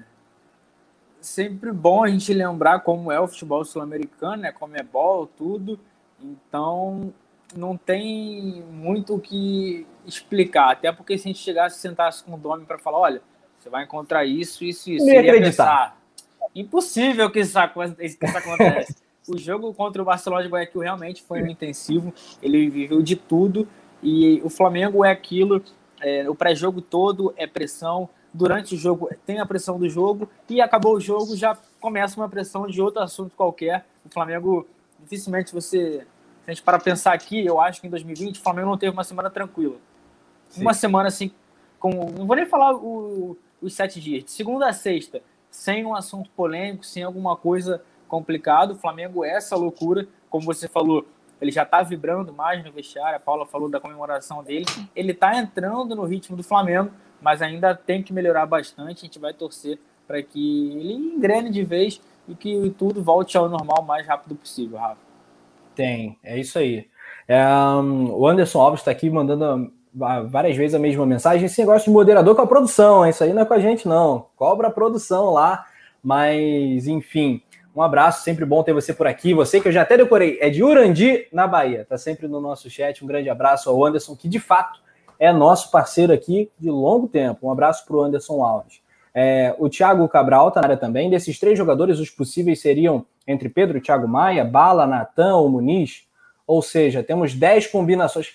sempre bom a gente lembrar como é o futebol sul-americano, né? Como é bol, tudo. Então, não tem muito o que explicar. Até porque se a gente chegasse e sentasse com o Domi para falar, olha, você vai encontrar isso, isso, isso. Acreditar. Pensar, impossível que isso, que isso acontece. o jogo contra o Barcelona de Guayaquil realmente foi um intensivo. Ele viveu de tudo. E o Flamengo é aquilo. É, o pré-jogo todo é pressão durante o jogo tem a pressão do jogo e acabou o jogo já começa uma pressão de outro assunto qualquer. O Flamengo dificilmente você se a gente para pensar aqui, eu acho que em 2020 o Flamengo não teve uma semana tranquila. Sim. Uma semana assim com não vou nem falar o, os sete dias, de segunda a sexta, sem um assunto polêmico, sem alguma coisa complicada. O Flamengo é essa loucura, como você falou, ele já está vibrando mais no vestiário. A Paula falou da comemoração dele. Ele está entrando no ritmo do Flamengo mas ainda tem que melhorar bastante. A gente vai torcer para que ele engrene de vez e que tudo volte ao normal o mais rápido possível, Rafa. Tem, é isso aí. É, um, o Anderson Alves está aqui mandando várias vezes a mesma mensagem. Esse negócio de moderador com a produção, isso aí não é com a gente, não. Cobra a produção lá, mas enfim. Um abraço, sempre bom ter você por aqui. Você que eu já até decorei, é de Urandi, na Bahia. Tá sempre no nosso chat. Um grande abraço ao Anderson, que de fato é nosso parceiro aqui de longo tempo. Um abraço para o Anderson Alves. É, o Thiago Cabral está na área também. Desses três jogadores, os possíveis seriam entre Pedro Thiago Maia, Bala, Natan ou Muniz. Ou seja, temos 10 combinações.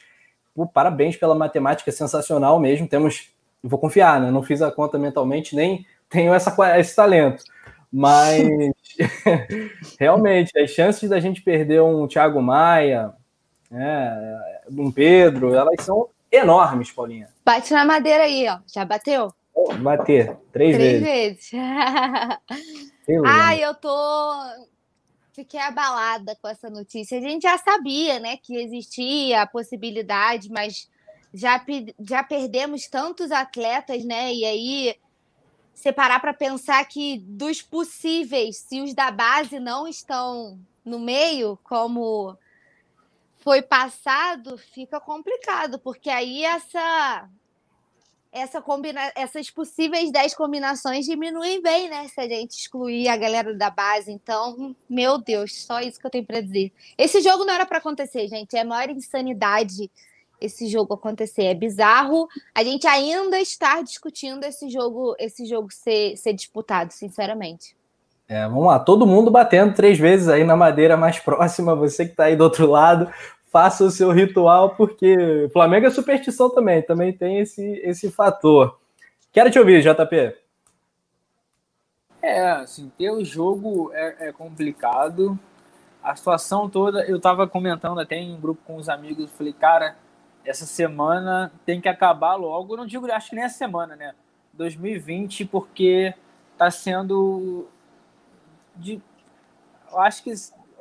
Pô, parabéns pela matemática sensacional mesmo. Temos, vou confiar, né? Não fiz a conta mentalmente, nem tenho essa, esse talento. Mas [laughs] realmente, as chances da gente perder um Thiago Maia, né, um Pedro, elas são enormes, Paulinha. Bate na madeira aí, ó. Já bateu? Bater. Três, Três vezes. vezes. [laughs] Ai, eu tô. Fiquei abalada com essa notícia. A gente já sabia, né, que existia a possibilidade, mas já, já perdemos tantos atletas, né? E aí separar para pensar que dos possíveis, se os da base não estão no meio, como foi passado, fica complicado, porque aí essa essa combina essas possíveis 10 combinações diminuem bem, né? Se a gente excluir a galera da base. Então, meu Deus, só isso que eu tenho para dizer. Esse jogo não era para acontecer, gente. É a maior insanidade esse jogo acontecer. É bizarro a gente ainda estar discutindo esse jogo, esse jogo ser, ser disputado, sinceramente. É, vamos lá, todo mundo batendo três vezes aí na madeira mais [laughs] próxima, você que está aí do outro lado, faça o seu ritual, porque Flamengo é superstição também, também tem esse, esse fator. Quero te ouvir, JP. É, assim, ter o jogo é, é complicado. A situação toda, eu estava comentando até em um grupo com os amigos, falei, cara, essa semana tem que acabar logo. Eu não digo, acho que nem essa semana, né? 2020, porque tá sendo de, eu acho que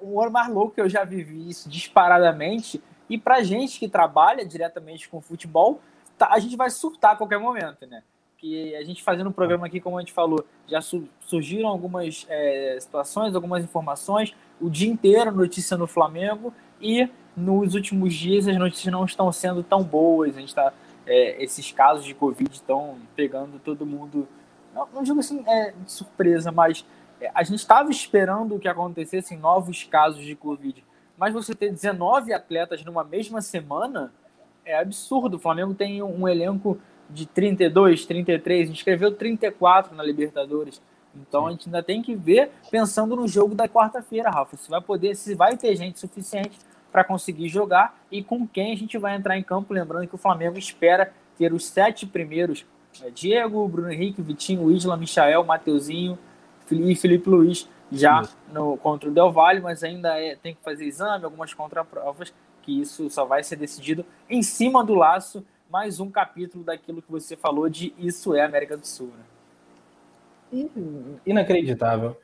o ano mais louco que eu já vivi isso disparadamente. E pra gente que trabalha diretamente com futebol, tá, a gente vai surtar a qualquer momento, né? Que a gente fazendo um programa aqui, como a gente falou, já su surgiram algumas é, situações, algumas informações, o dia inteiro notícia no Flamengo e nos últimos dias as notícias não estão sendo tão boas. A gente está é, esses casos de Covid estão pegando todo mundo. Não, não digo assim é, de surpresa, mas a gente estava esperando que acontecessem novos casos de Covid. Mas você ter 19 atletas numa mesma semana é absurdo. O Flamengo tem um elenco de 32, 33, inscreveu 34 na Libertadores. Então a gente ainda tem que ver pensando no jogo da quarta-feira, Rafa. Se vai poder, se vai ter gente suficiente para conseguir jogar e com quem a gente vai entrar em campo. Lembrando que o Flamengo espera ter os sete primeiros: é, Diego, Bruno Henrique, Vitinho, Isla, Michael, Mateuzinho e Felipe Luiz já no, contra o Del Valle, mas ainda é, tem que fazer exame, algumas contraprovas, que isso só vai ser decidido em cima do laço. Mais um capítulo daquilo que você falou de Isso é América do Sul. Né? Inacreditável.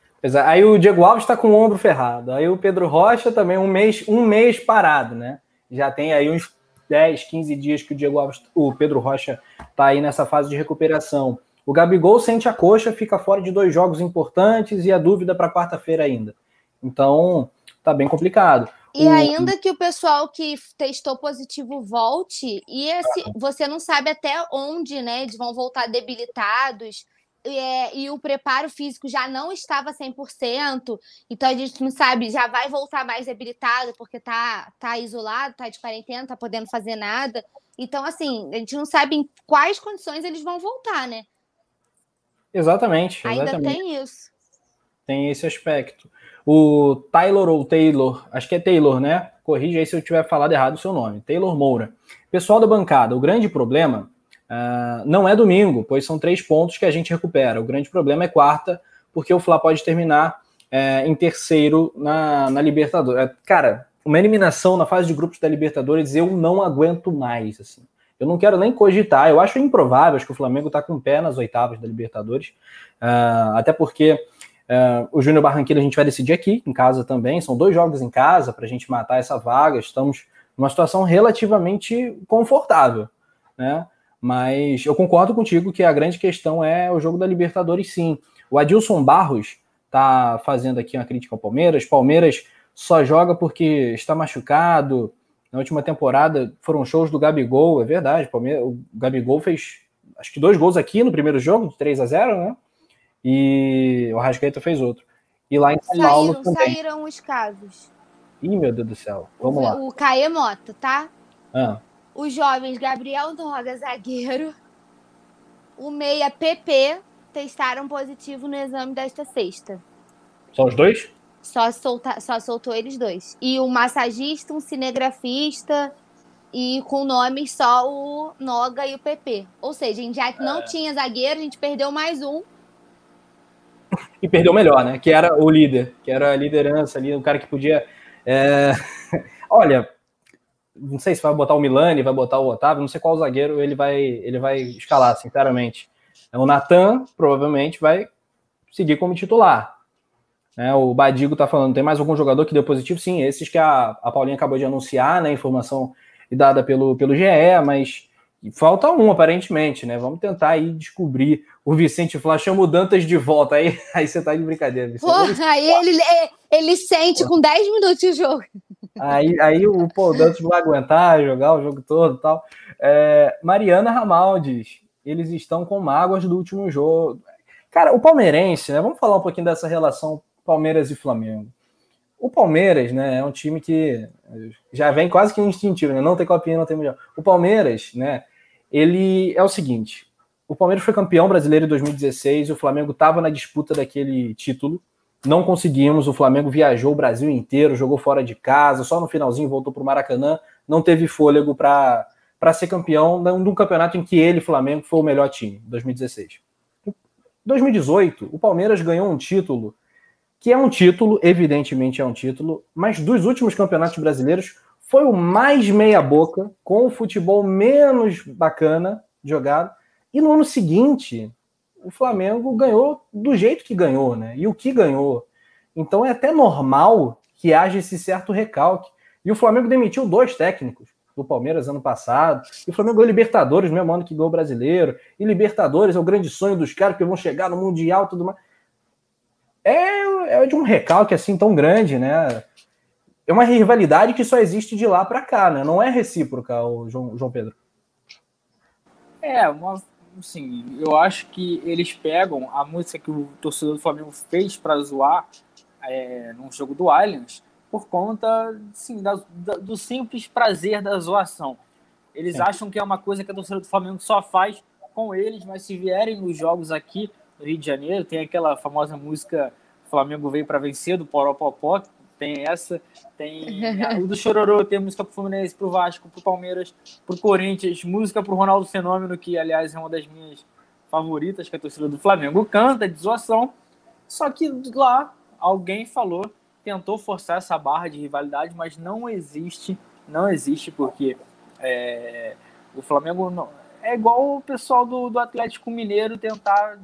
Aí o Diego Alves está com o ombro ferrado. Aí o Pedro Rocha também um mês, um mês parado, né? Já tem aí uns 10, 15 dias que o Diego Alves, o Pedro Rocha está aí nessa fase de recuperação. O Gabigol sente a coxa, fica fora de dois jogos importantes e a dúvida para quarta-feira ainda. Então, tá bem complicado. E o... ainda que o pessoal que testou positivo volte, e esse, você não sabe até onde, né? Eles vão voltar debilitados é, e o preparo físico já não estava 100%, então a gente não sabe, já vai voltar mais debilitado porque tá, tá isolado, tá de quarentena, tá podendo fazer nada. Então, assim, a gente não sabe em quais condições eles vão voltar, né? Exatamente. exatamente. Ainda tem isso. Tem esse aspecto. O Taylor ou Taylor, acho que é Taylor, né? Corrija aí se eu tiver falado errado o seu nome. Taylor Moura. Pessoal da bancada, o grande problema Uh, não é domingo, pois são três pontos que a gente recupera. O grande problema é quarta, porque o Fla pode terminar é, em terceiro na, na Libertadores. É, cara, uma eliminação na fase de grupos da Libertadores eu não aguento mais. Assim. Eu não quero nem cogitar. Eu acho improvável, acho que o Flamengo está com pé nas oitavas da Libertadores. Uh, até porque uh, o Júnior Barranquilla a gente vai decidir aqui, em casa também. São dois jogos em casa para a gente matar essa vaga. Estamos numa situação relativamente confortável. Né? Mas eu concordo contigo que a grande questão é o jogo da Libertadores, sim. O Adilson Barros tá fazendo aqui uma crítica ao Palmeiras. Palmeiras só joga porque está machucado. Na última temporada foram shows do Gabigol, é verdade. O Gabigol fez acho que dois gols aqui no primeiro jogo, de 3 a 0 né? E o Rascaeta fez outro. E lá em São saíram, Paulo também. Saíram os casos. Ih, meu Deus do céu. Vamos o, lá. O Caê Mota, tá? Ah os jovens Gabriel Noga, zagueiro, o meia PP testaram positivo no exame desta sexta. Só os dois? Só, solta, só soltou eles dois. E o massagista, um cinegrafista e com nomes só o Noga e o PP. Ou seja, a gente já não é. tinha zagueiro, a gente perdeu mais um. E perdeu melhor, né? Que era o líder, que era a liderança ali, o cara que podia. É... [laughs] Olha, não sei se vai botar o Milani, vai botar o Otávio, não sei qual zagueiro ele vai, ele vai escalar, sinceramente. O Natan provavelmente vai seguir como titular. É, o Badigo tá falando, tem mais algum jogador que deu positivo? Sim, esses que a, a Paulinha acabou de anunciar, né? Informação dada pelo, pelo GE, mas falta um, aparentemente, né? Vamos tentar aí descobrir. O Vicente Flá chama o Dantas de volta. Aí, [laughs] aí você tá de brincadeira, Vicente. Porra, aí ele, ele sente com 10 minutos de jogo. Aí, aí o pô, o Dantas vai aguentar jogar o jogo todo e tal. É, Mariana Ramaldes, eles estão com mágoas do último jogo. Cara, o palmeirense, né? Vamos falar um pouquinho dessa relação Palmeiras e Flamengo. O Palmeiras, né, é um time que já vem quase que instintivo, né? Não tem copinha, não tem mundial. O Palmeiras, né, ele é o seguinte: o Palmeiras foi campeão brasileiro em 2016 e o Flamengo estava na disputa daquele título. Não conseguimos, o Flamengo viajou o Brasil inteiro, jogou fora de casa, só no finalzinho voltou para o Maracanã, não teve fôlego para ser campeão de um campeonato em que ele, Flamengo, foi o melhor time, 2016. 2018, o Palmeiras ganhou um título que é um título, evidentemente é um título, mas dos últimos campeonatos brasileiros foi o mais meia-boca, com o futebol menos bacana jogado. E no ano seguinte, o Flamengo ganhou do jeito que ganhou, né? E o que ganhou. Então é até normal que haja esse certo recalque. E o Flamengo demitiu dois técnicos do Palmeiras ano passado. E o Flamengo ganhou Libertadores, mesmo ano que ganhou o brasileiro. E Libertadores é o grande sonho dos caras que vão chegar no Mundial e tudo mais é, é de um recalque assim tão grande, né? É uma rivalidade que só existe de lá para cá, né? Não é recíproca, o João, João Pedro. É, uma, assim, eu acho que eles pegam a música que o torcedor do Flamengo fez para zoar é, num jogo do Allianz por conta, assim, da, da, do simples prazer da zoação. Eles é. acham que é uma coisa que a torcida do Flamengo só faz com eles, mas se vierem nos jogos aqui, no Rio de Janeiro, tem aquela famosa música Flamengo veio para vencer, do Poropopó, tem essa, tem o do [laughs] Chororô, tem música pro Fluminense, pro Vasco, pro Palmeiras, pro Corinthians, música pro Ronaldo Fenômeno, que aliás é uma das minhas favoritas, que a torcida do Flamengo canta, de zoação, só que lá alguém falou, tentou forçar essa barra de rivalidade, mas não existe, não existe, porque é, o Flamengo não, é igual o pessoal do, do Atlético Mineiro tentar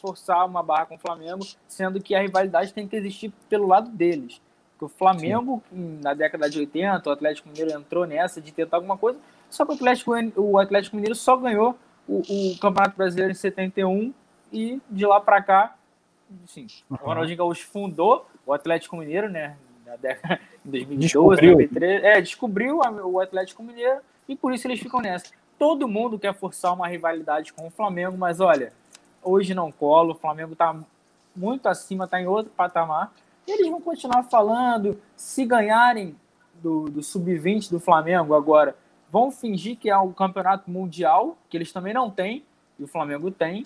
forçar uma barra com o Flamengo, sendo que a rivalidade tem que existir pelo lado deles. Porque o Flamengo, Sim. na década de 80, o Atlético Mineiro entrou nessa de tentar alguma coisa, só que o Atlético, o Atlético Mineiro só ganhou o, o Campeonato Brasileiro em 71 e de lá para cá, sim, uhum. o Ronaldinho Gaúcho fundou o Atlético Mineiro, né, na década de 2012, 2013, é, descobriu o Atlético Mineiro e por isso eles ficam nessa. Todo mundo quer forçar uma rivalidade com o Flamengo, mas olha, hoje não cola, o Flamengo está muito acima, está em outro patamar. E eles vão continuar falando, se ganharem do, do sub-20 do Flamengo agora, vão fingir que é um campeonato mundial, que eles também não têm, e o Flamengo tem,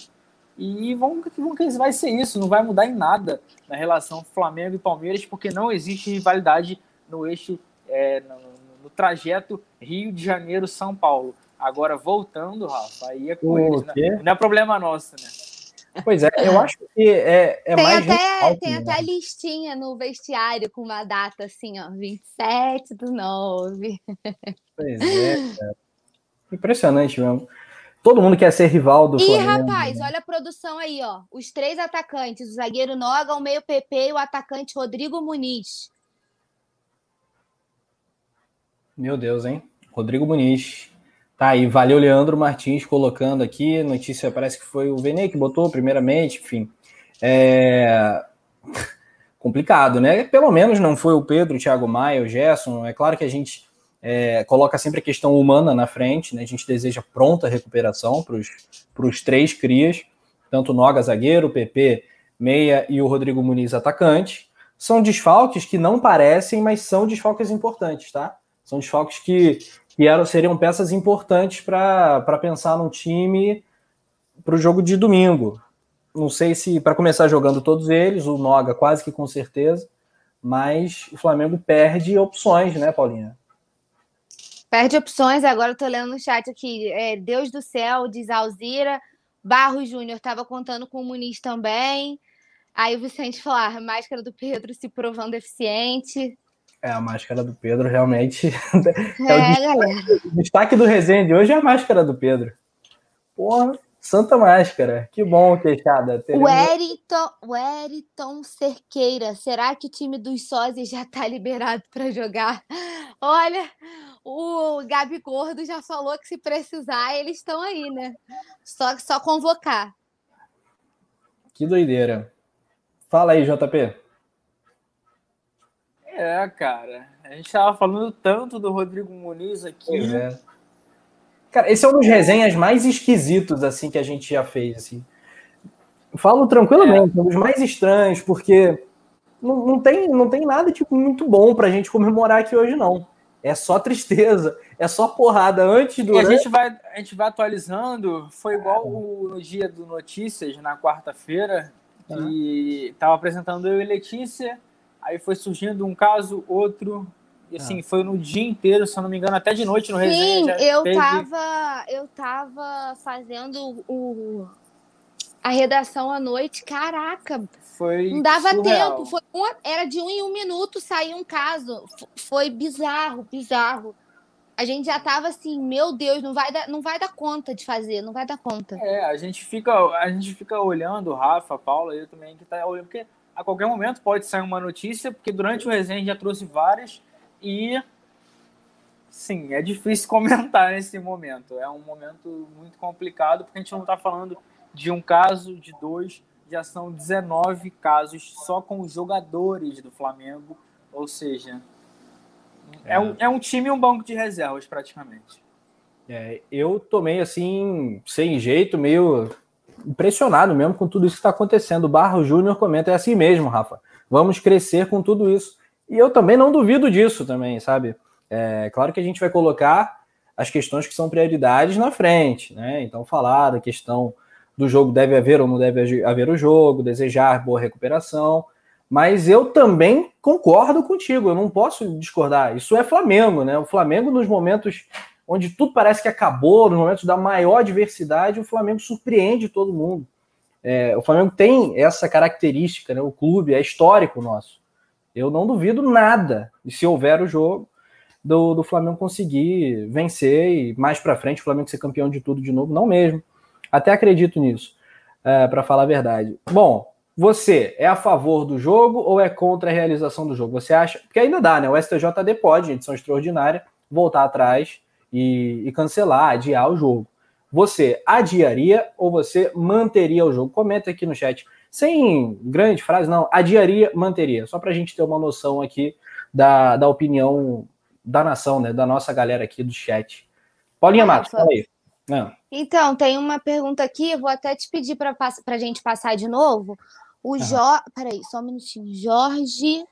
e vão, vão que vai ser isso, não vai mudar em nada na relação Flamengo e Palmeiras, porque não existe rivalidade no eixo, é, no, no, trajeto Rio de Janeiro-São Paulo. Agora, voltando, Rafa, aí é com eles, né? não é problema nosso, né? Pois é, eu acho que é, é tem mais. Até, tem né? até listinha no vestiário com uma data assim, ó, 27 do 9. Pois é, cara. Impressionante mesmo. Todo mundo quer ser rival do E, Flamengo, rapaz, né? olha a produção aí, ó. Os três atacantes: o zagueiro Noga, o meio PP e o atacante Rodrigo Muniz. Meu Deus, hein? Rodrigo Muniz. Tá aí, valeu Leandro Martins colocando aqui, notícia parece que foi o Vene que botou primeiramente, enfim. É... [laughs] Complicado, né? Pelo menos não foi o Pedro, o Thiago Maia, o Gerson. É claro que a gente é, coloca sempre a questão humana na frente, né? A gente deseja pronta recuperação para os três crias, tanto o Noga zagueiro, o PP meia e o Rodrigo Muniz atacante. São desfalques que não parecem, mas são desfalques importantes, tá? São desfalques que que eram, seriam peças importantes para pensar num time para o jogo de domingo. Não sei se para começar jogando todos eles, o Noga quase que com certeza, mas o Flamengo perde opções, né, Paulinha? Perde opções, agora eu tô lendo no chat aqui. É, Deus do céu, diz Alzira. Barros Júnior estava contando com o Muniz também. Aí o Vicente falar, máscara do Pedro se provando eficiente. É, a máscara do Pedro realmente. é, [laughs] é o destaque, o destaque, do resenha de hoje é a máscara do Pedro. Porra. Santa Máscara. Que bom, queixada. Teremos... O Eriton Cerqueira, será que o time dos sósias já está liberado para jogar? Olha, o Gabi Gordo já falou que se precisar, eles estão aí, né? Só, só convocar. Que doideira. Fala aí, JP. É, cara. A gente tava falando tanto do Rodrigo Muniz aqui. Pois é. Cara, esse é um dos resenhas mais esquisitos, assim, que a gente já fez, assim. Falo tranquilamente, é. um dos mais estranhos, porque não, não, tem, não tem nada, tipo, muito bom pra gente comemorar aqui hoje, não. É só tristeza, é só porrada antes do. E a gente vai, a gente vai atualizando. Foi igual o, no dia do Notícias, na quarta-feira, que tava apresentando eu e Letícia, aí foi surgindo um caso, outro, e assim, ah. foi no dia inteiro, se eu não me engano, até de noite no Sim, resenha. Sim, eu teve... tava, eu tava fazendo o, a redação à noite, caraca. Foi não dava surreal. tempo. Foi uma, era de um em um minuto sair um caso. Foi bizarro, bizarro. A gente já tava assim, meu Deus, não vai dar, não vai dar conta de fazer, não vai dar conta. É, a gente fica, a gente fica olhando, Rafa, Paula, eu também que tá olhando, porque a qualquer momento pode sair uma notícia, porque durante o resenha já trouxe várias e sim, é difícil [laughs] comentar nesse momento. É um momento muito complicado, porque a gente não está falando de um caso, de dois, já são 19 casos só com os jogadores do Flamengo, ou seja, é, é um, é um time e um banco de reservas praticamente. É, eu tomei assim, sem jeito, meio impressionado mesmo com tudo isso que está acontecendo. O Barro Júnior comenta, é assim mesmo, Rafa. Vamos crescer com tudo isso. E eu também não duvido disso também, sabe? É claro que a gente vai colocar as questões que são prioridades na frente, né? Então, falar da questão do jogo deve haver ou não deve haver o jogo, desejar boa recuperação, mas eu também concordo contigo, eu não posso discordar. Isso é Flamengo, né? O Flamengo, nos momentos onde tudo parece que acabou, nos momentos da maior diversidade, o Flamengo surpreende todo mundo. É, o Flamengo tem essa característica, né? O clube é histórico nosso. Eu não duvido nada de se houver o jogo do, do Flamengo conseguir vencer e mais para frente o Flamengo ser campeão de tudo de novo. Não mesmo. Até acredito nisso, é, para falar a verdade. Bom, você é a favor do jogo ou é contra a realização do jogo? Você acha? Porque ainda dá, né? O STJD pode, edição extraordinária, voltar atrás e, e cancelar, adiar o jogo. Você adiaria ou você manteria o jogo? Comenta aqui no chat sem grande frase, não, adiaria, manteria, só para a gente ter uma noção aqui da, da opinião da nação, né, da nossa galera aqui do chat. Paulinha ah, Matos, fala aí. Não. Então, tem uma pergunta aqui, vou até te pedir para a gente passar de novo. O Jorge. Peraí, só um minutinho. Jorge.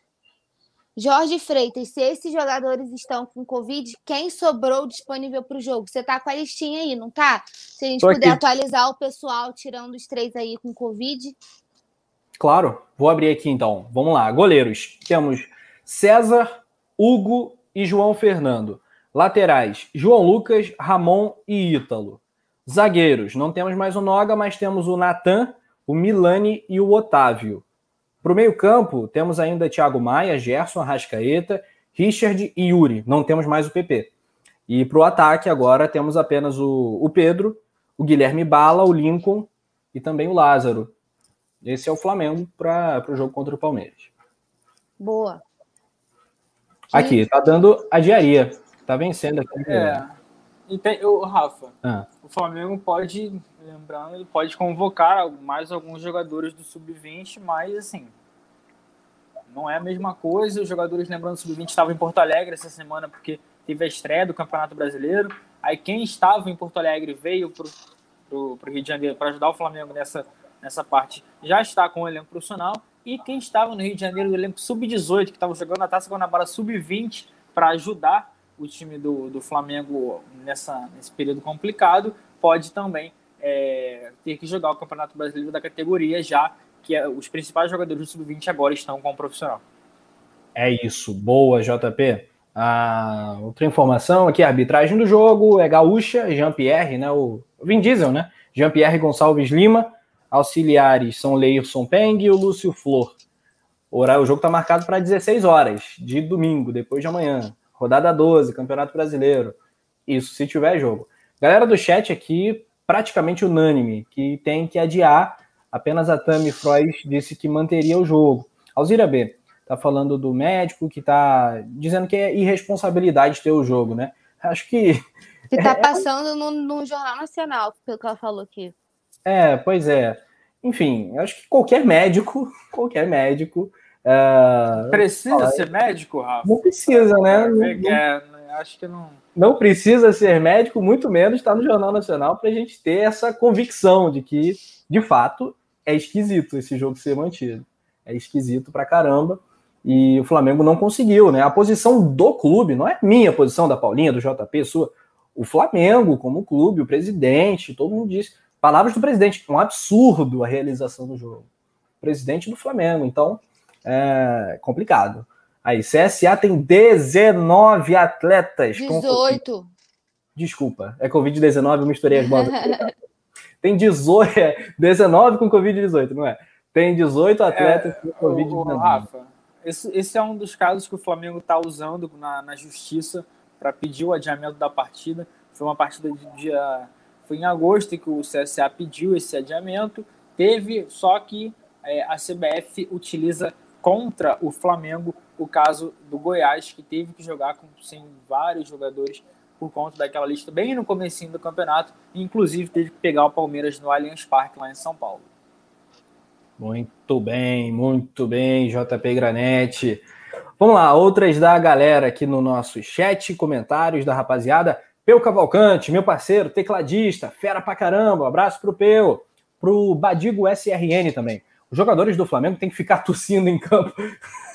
Jorge Freitas, se esses jogadores estão com Covid, quem sobrou disponível para o jogo? Você tá com a listinha aí, não tá? Se a gente Tô puder aqui. atualizar o pessoal, tirando os três aí com Covid. Claro, vou abrir aqui então. Vamos lá. Goleiros. Temos César, Hugo e João Fernando. Laterais: João Lucas, Ramon e Ítalo. Zagueiros: não temos mais o Noga, mas temos o Natan, o Milani e o Otávio. Para o meio-campo, temos ainda Thiago Maia, Gerson, Arrascaeta, Richard e Yuri. Não temos mais o PP. E para o ataque, agora temos apenas o, o Pedro, o Guilherme Bala, o Lincoln e também o Lázaro. Esse é o Flamengo para o jogo contra o Palmeiras. Boa. Aqui, tá dando a diaria. Tá vencendo aqui. É. E tem, o Rafa, ah. O Flamengo pode, lembrando, ele pode convocar mais alguns jogadores do Sub-20, mas assim, não é a mesma coisa. Os jogadores, lembrando, do Sub-20 estavam em Porto Alegre essa semana porque teve a estreia do Campeonato Brasileiro. Aí quem estava em Porto Alegre veio para o Rio de Janeiro para ajudar o Flamengo nessa nessa parte já está com o elenco profissional. E quem estava no Rio de Janeiro, o elenco sub-18, que estava jogando a Taça Guanabara sub-20 para ajudar o time do, do Flamengo nessa, nesse período complicado, pode também é, ter que jogar o Campeonato Brasileiro da categoria, já que é, os principais jogadores do sub-20 agora estão com o profissional. É isso. Boa, JP. Ah, outra informação aqui, a arbitragem do jogo é gaúcha, Jean-Pierre, né? O Vin Diesel, né? Jean-Pierre Gonçalves Lima, Auxiliares são Leirson Peng e o Lúcio Flor. O jogo está marcado para 16 horas de domingo, depois de amanhã. Rodada 12, Campeonato Brasileiro. Isso, se tiver jogo. Galera do chat aqui, praticamente unânime que tem que adiar. Apenas a Tami Freud disse que manteria o jogo. Alzira B está falando do médico que está dizendo que é irresponsabilidade ter o jogo, né? Acho que. Que está [laughs] é, passando no, no, Jornal Nacional, pelo que ela falou aqui. É, pois é. Enfim, acho que qualquer médico, [laughs] qualquer médico. Uh, precisa ser médico, Rafa? Não precisa, né? É, é, acho que não. Não precisa ser médico, muito menos estar no Jornal Nacional para a gente ter essa convicção de que, de fato, é esquisito esse jogo ser mantido. É esquisito pra caramba. E o Flamengo não conseguiu, né? A posição do clube, não é minha posição, da Paulinha, do JP, sua. O Flamengo, como clube, o presidente, todo mundo disse. Palavras do presidente, um absurdo a realização do jogo. Presidente do Flamengo, então é complicado. Aí, CSA tem 19 atletas. 18. Com... Desculpa, é Covid-19, eu misturei as bolas. [laughs] tem 18, 19 com Covid-18, não é? Tem 18 atletas é, com Covid-19. Rafa, esse, esse, é um dos casos que o Flamengo está usando na, na justiça para pedir o adiamento da partida. Foi uma partida de dia. Foi em agosto que o CSA pediu esse adiamento. Teve, só que é, a CBF utiliza contra o Flamengo o caso do Goiás, que teve que jogar com, sem vários jogadores por conta daquela lista bem no comecinho do campeonato, inclusive teve que pegar o Palmeiras no Allianz Parque lá em São Paulo. Muito bem, muito bem, JP Granete. Vamos lá, outras da galera aqui no nosso chat, comentários da rapaziada. Peu Cavalcante, meu parceiro, tecladista, fera pra caramba. Abraço pro Peu, pro Badigo SRN também. Os jogadores do Flamengo têm que ficar [laughs] tossindo em campo.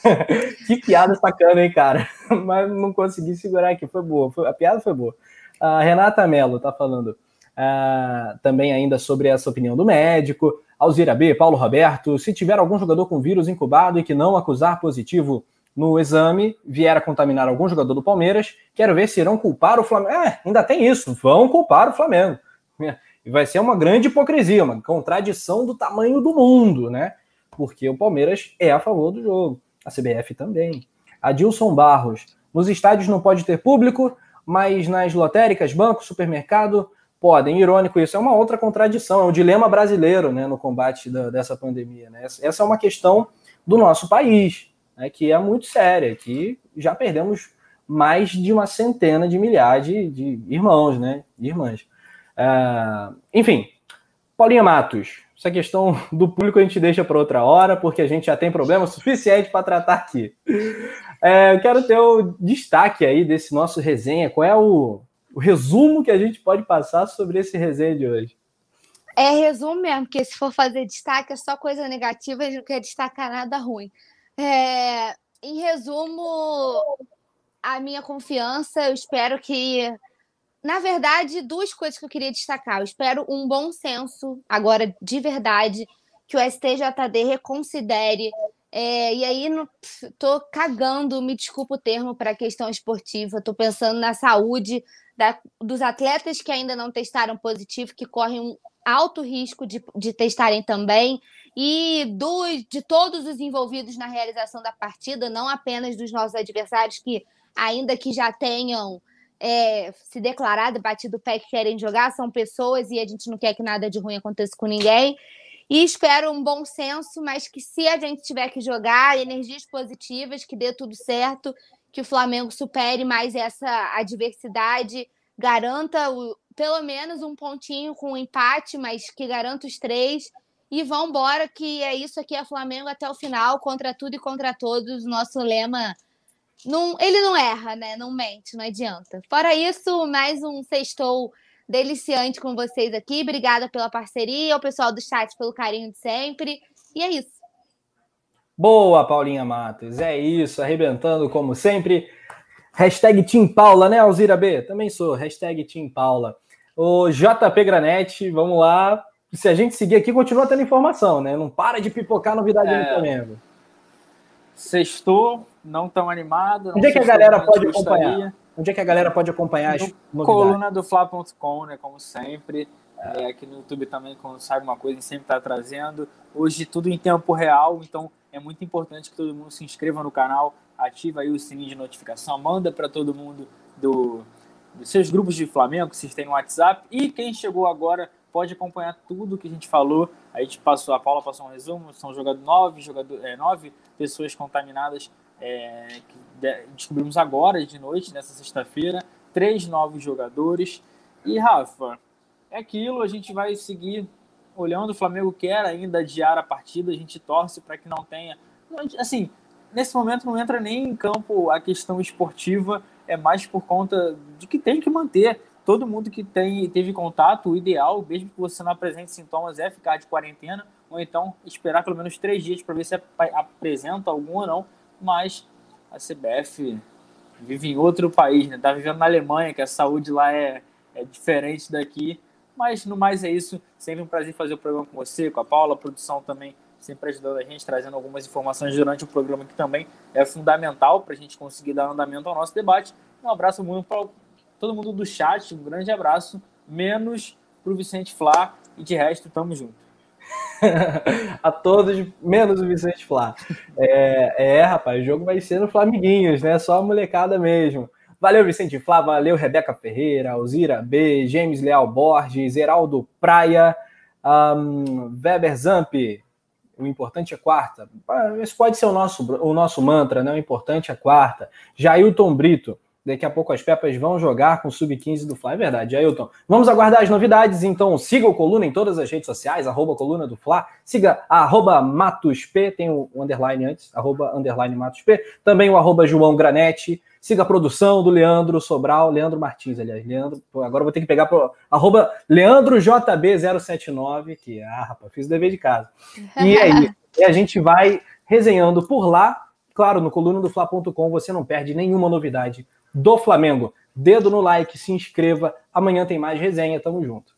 [laughs] que piada sacana, hein, cara? [laughs] Mas não consegui segurar aqui, foi boa. Foi, a piada foi boa. A Renata Mello tá falando uh, também ainda sobre essa opinião do médico. Alzira B, Paulo Roberto, se tiver algum jogador com vírus incubado e que não acusar positivo no exame, vier a contaminar algum jogador do Palmeiras, quero ver se irão culpar o Flamengo. É, ainda tem isso, vão culpar o Flamengo. E vai ser uma grande hipocrisia, uma contradição do tamanho do mundo, né? Porque o Palmeiras é a favor do jogo, a CBF também. Adilson Barros, nos estádios não pode ter público, mas nas lotéricas, banco, supermercado, podem. Irônico isso, é uma outra contradição, é um dilema brasileiro né, no combate da, dessa pandemia. Né? Essa é uma questão do nosso país, né, que é muito séria, que já perdemos mais de uma centena de milhares de, de irmãos, né, irmãs. Uh, enfim, Paulinha Matos, essa questão [laughs] do público a gente deixa para outra hora, porque a gente já tem problema suficiente para tratar aqui. É, eu quero ter o destaque aí desse nosso resenha. Qual é o, o resumo que a gente pode passar sobre esse resenha de hoje? É resumo mesmo, porque se for fazer destaque é só coisa negativa, a gente não quer destacar nada ruim. É, em resumo, a minha confiança, eu espero que. Na verdade, duas coisas que eu queria destacar. Eu espero um bom senso, agora de verdade, que o STJD reconsidere. É, e aí, não, tô cagando, me desculpa o termo, para a questão esportiva. Tô pensando na saúde da, dos atletas que ainda não testaram positivo, que correm um alto risco de, de testarem também, e do, de todos os envolvidos na realização da partida, não apenas dos nossos adversários, que ainda que já tenham é, se declarado, batido o pé que querem jogar, são pessoas e a gente não quer que nada de ruim aconteça com ninguém. E espero um bom senso, mas que se a gente tiver que jogar, energias positivas, que dê tudo certo que o Flamengo supere mais essa adversidade, garanta o, pelo menos um pontinho com um empate, mas que garanta os três. E vão embora, que é isso aqui, é Flamengo até o final, contra tudo e contra todos. Nosso lema, não, ele não erra, né? Não mente, não adianta. Fora isso, mais um sextou deliciante com vocês aqui. Obrigada pela parceria, ao pessoal do chat pelo carinho de sempre. E é isso. Boa, Paulinha Matos. É isso, arrebentando como sempre. Hashtag Team Paula, né, Alzira B? Também sou. Hashtag Team Paula. O JP Granete, vamos lá. Se a gente seguir aqui, continua tendo informação, né? Não para de pipocar novidade é... no Flamengo. Sextou, não tão animado. Onde é que a galera pode acompanhar? Onde é que a galera pode acompanhar as no Coluna do Fla.com, né? Como sempre. É, aqui no YouTube também, quando sai alguma coisa, a gente sempre está trazendo. Hoje tudo em tempo real, então é muito importante que todo mundo se inscreva no canal, ativa aí o sininho de notificação, manda para todo mundo do, dos seus grupos de Flamengo, que vocês têm no WhatsApp. E quem chegou agora pode acompanhar tudo que a gente falou. A gente passou, a Paula passou um resumo, são jogador, nove, jogador, é, nove pessoas contaminadas é, que descobrimos agora de noite, nessa sexta-feira, três novos jogadores. E Rafa, é aquilo, a gente vai seguir olhando. O Flamengo quer ainda adiar a partida, a gente torce para que não tenha. Assim, nesse momento não entra nem em campo a questão esportiva, é mais por conta de que tem que manter. Todo mundo que tem, teve contato, o ideal, mesmo que você não apresente sintomas, é ficar de quarentena, ou então esperar pelo menos três dias para ver se apresenta algum ou não. Mas a CBF vive em outro país, né? Tá vivendo na Alemanha, que a saúde lá é, é diferente daqui. Mas no mais é isso. Sempre um prazer fazer o programa com você, com a Paula, a produção também sempre ajudando a gente, trazendo algumas informações durante o programa que também é fundamental para a gente conseguir dar andamento ao nosso debate. Um abraço muito todo mundo do chat, um grande abraço, menos para o Vicente Flá e de resto, tamo junto. [laughs] a todos, menos o Vicente Flá. É, é, rapaz, o jogo vai ser no Flamiguinhos, né? Só a molecada mesmo. Valeu, Vicente Flá, valeu, Rebeca Ferreira, Alzira B, James Leal Borges, Heraldo Praia, um, Weber Zamp, o importante é quarta. Esse pode ser o nosso, o nosso mantra, né? O importante é quarta. Jailton Brito, Daqui a pouco as Pepas vão jogar com o Sub-15 do Fla. É verdade, Ailton. Vamos aguardar as novidades, então siga o Coluna em todas as redes sociais, arroba Coluna do Fla. Siga a arroba MatosP, tem o underline antes, arroba underline MatosP. Também o arroba João Granete. Siga a produção do Leandro Sobral, Leandro Martins, aliás. Leandro, agora vou ter que pegar pro arroba LeandroJB079, que, ah, rapaz, fiz o dever de casa. E aí, [laughs] e a gente vai resenhando por lá. Claro, no coluna do Fla.com você não perde nenhuma novidade do Flamengo. Dedo no like, se inscreva. Amanhã tem mais resenha. Tamo junto.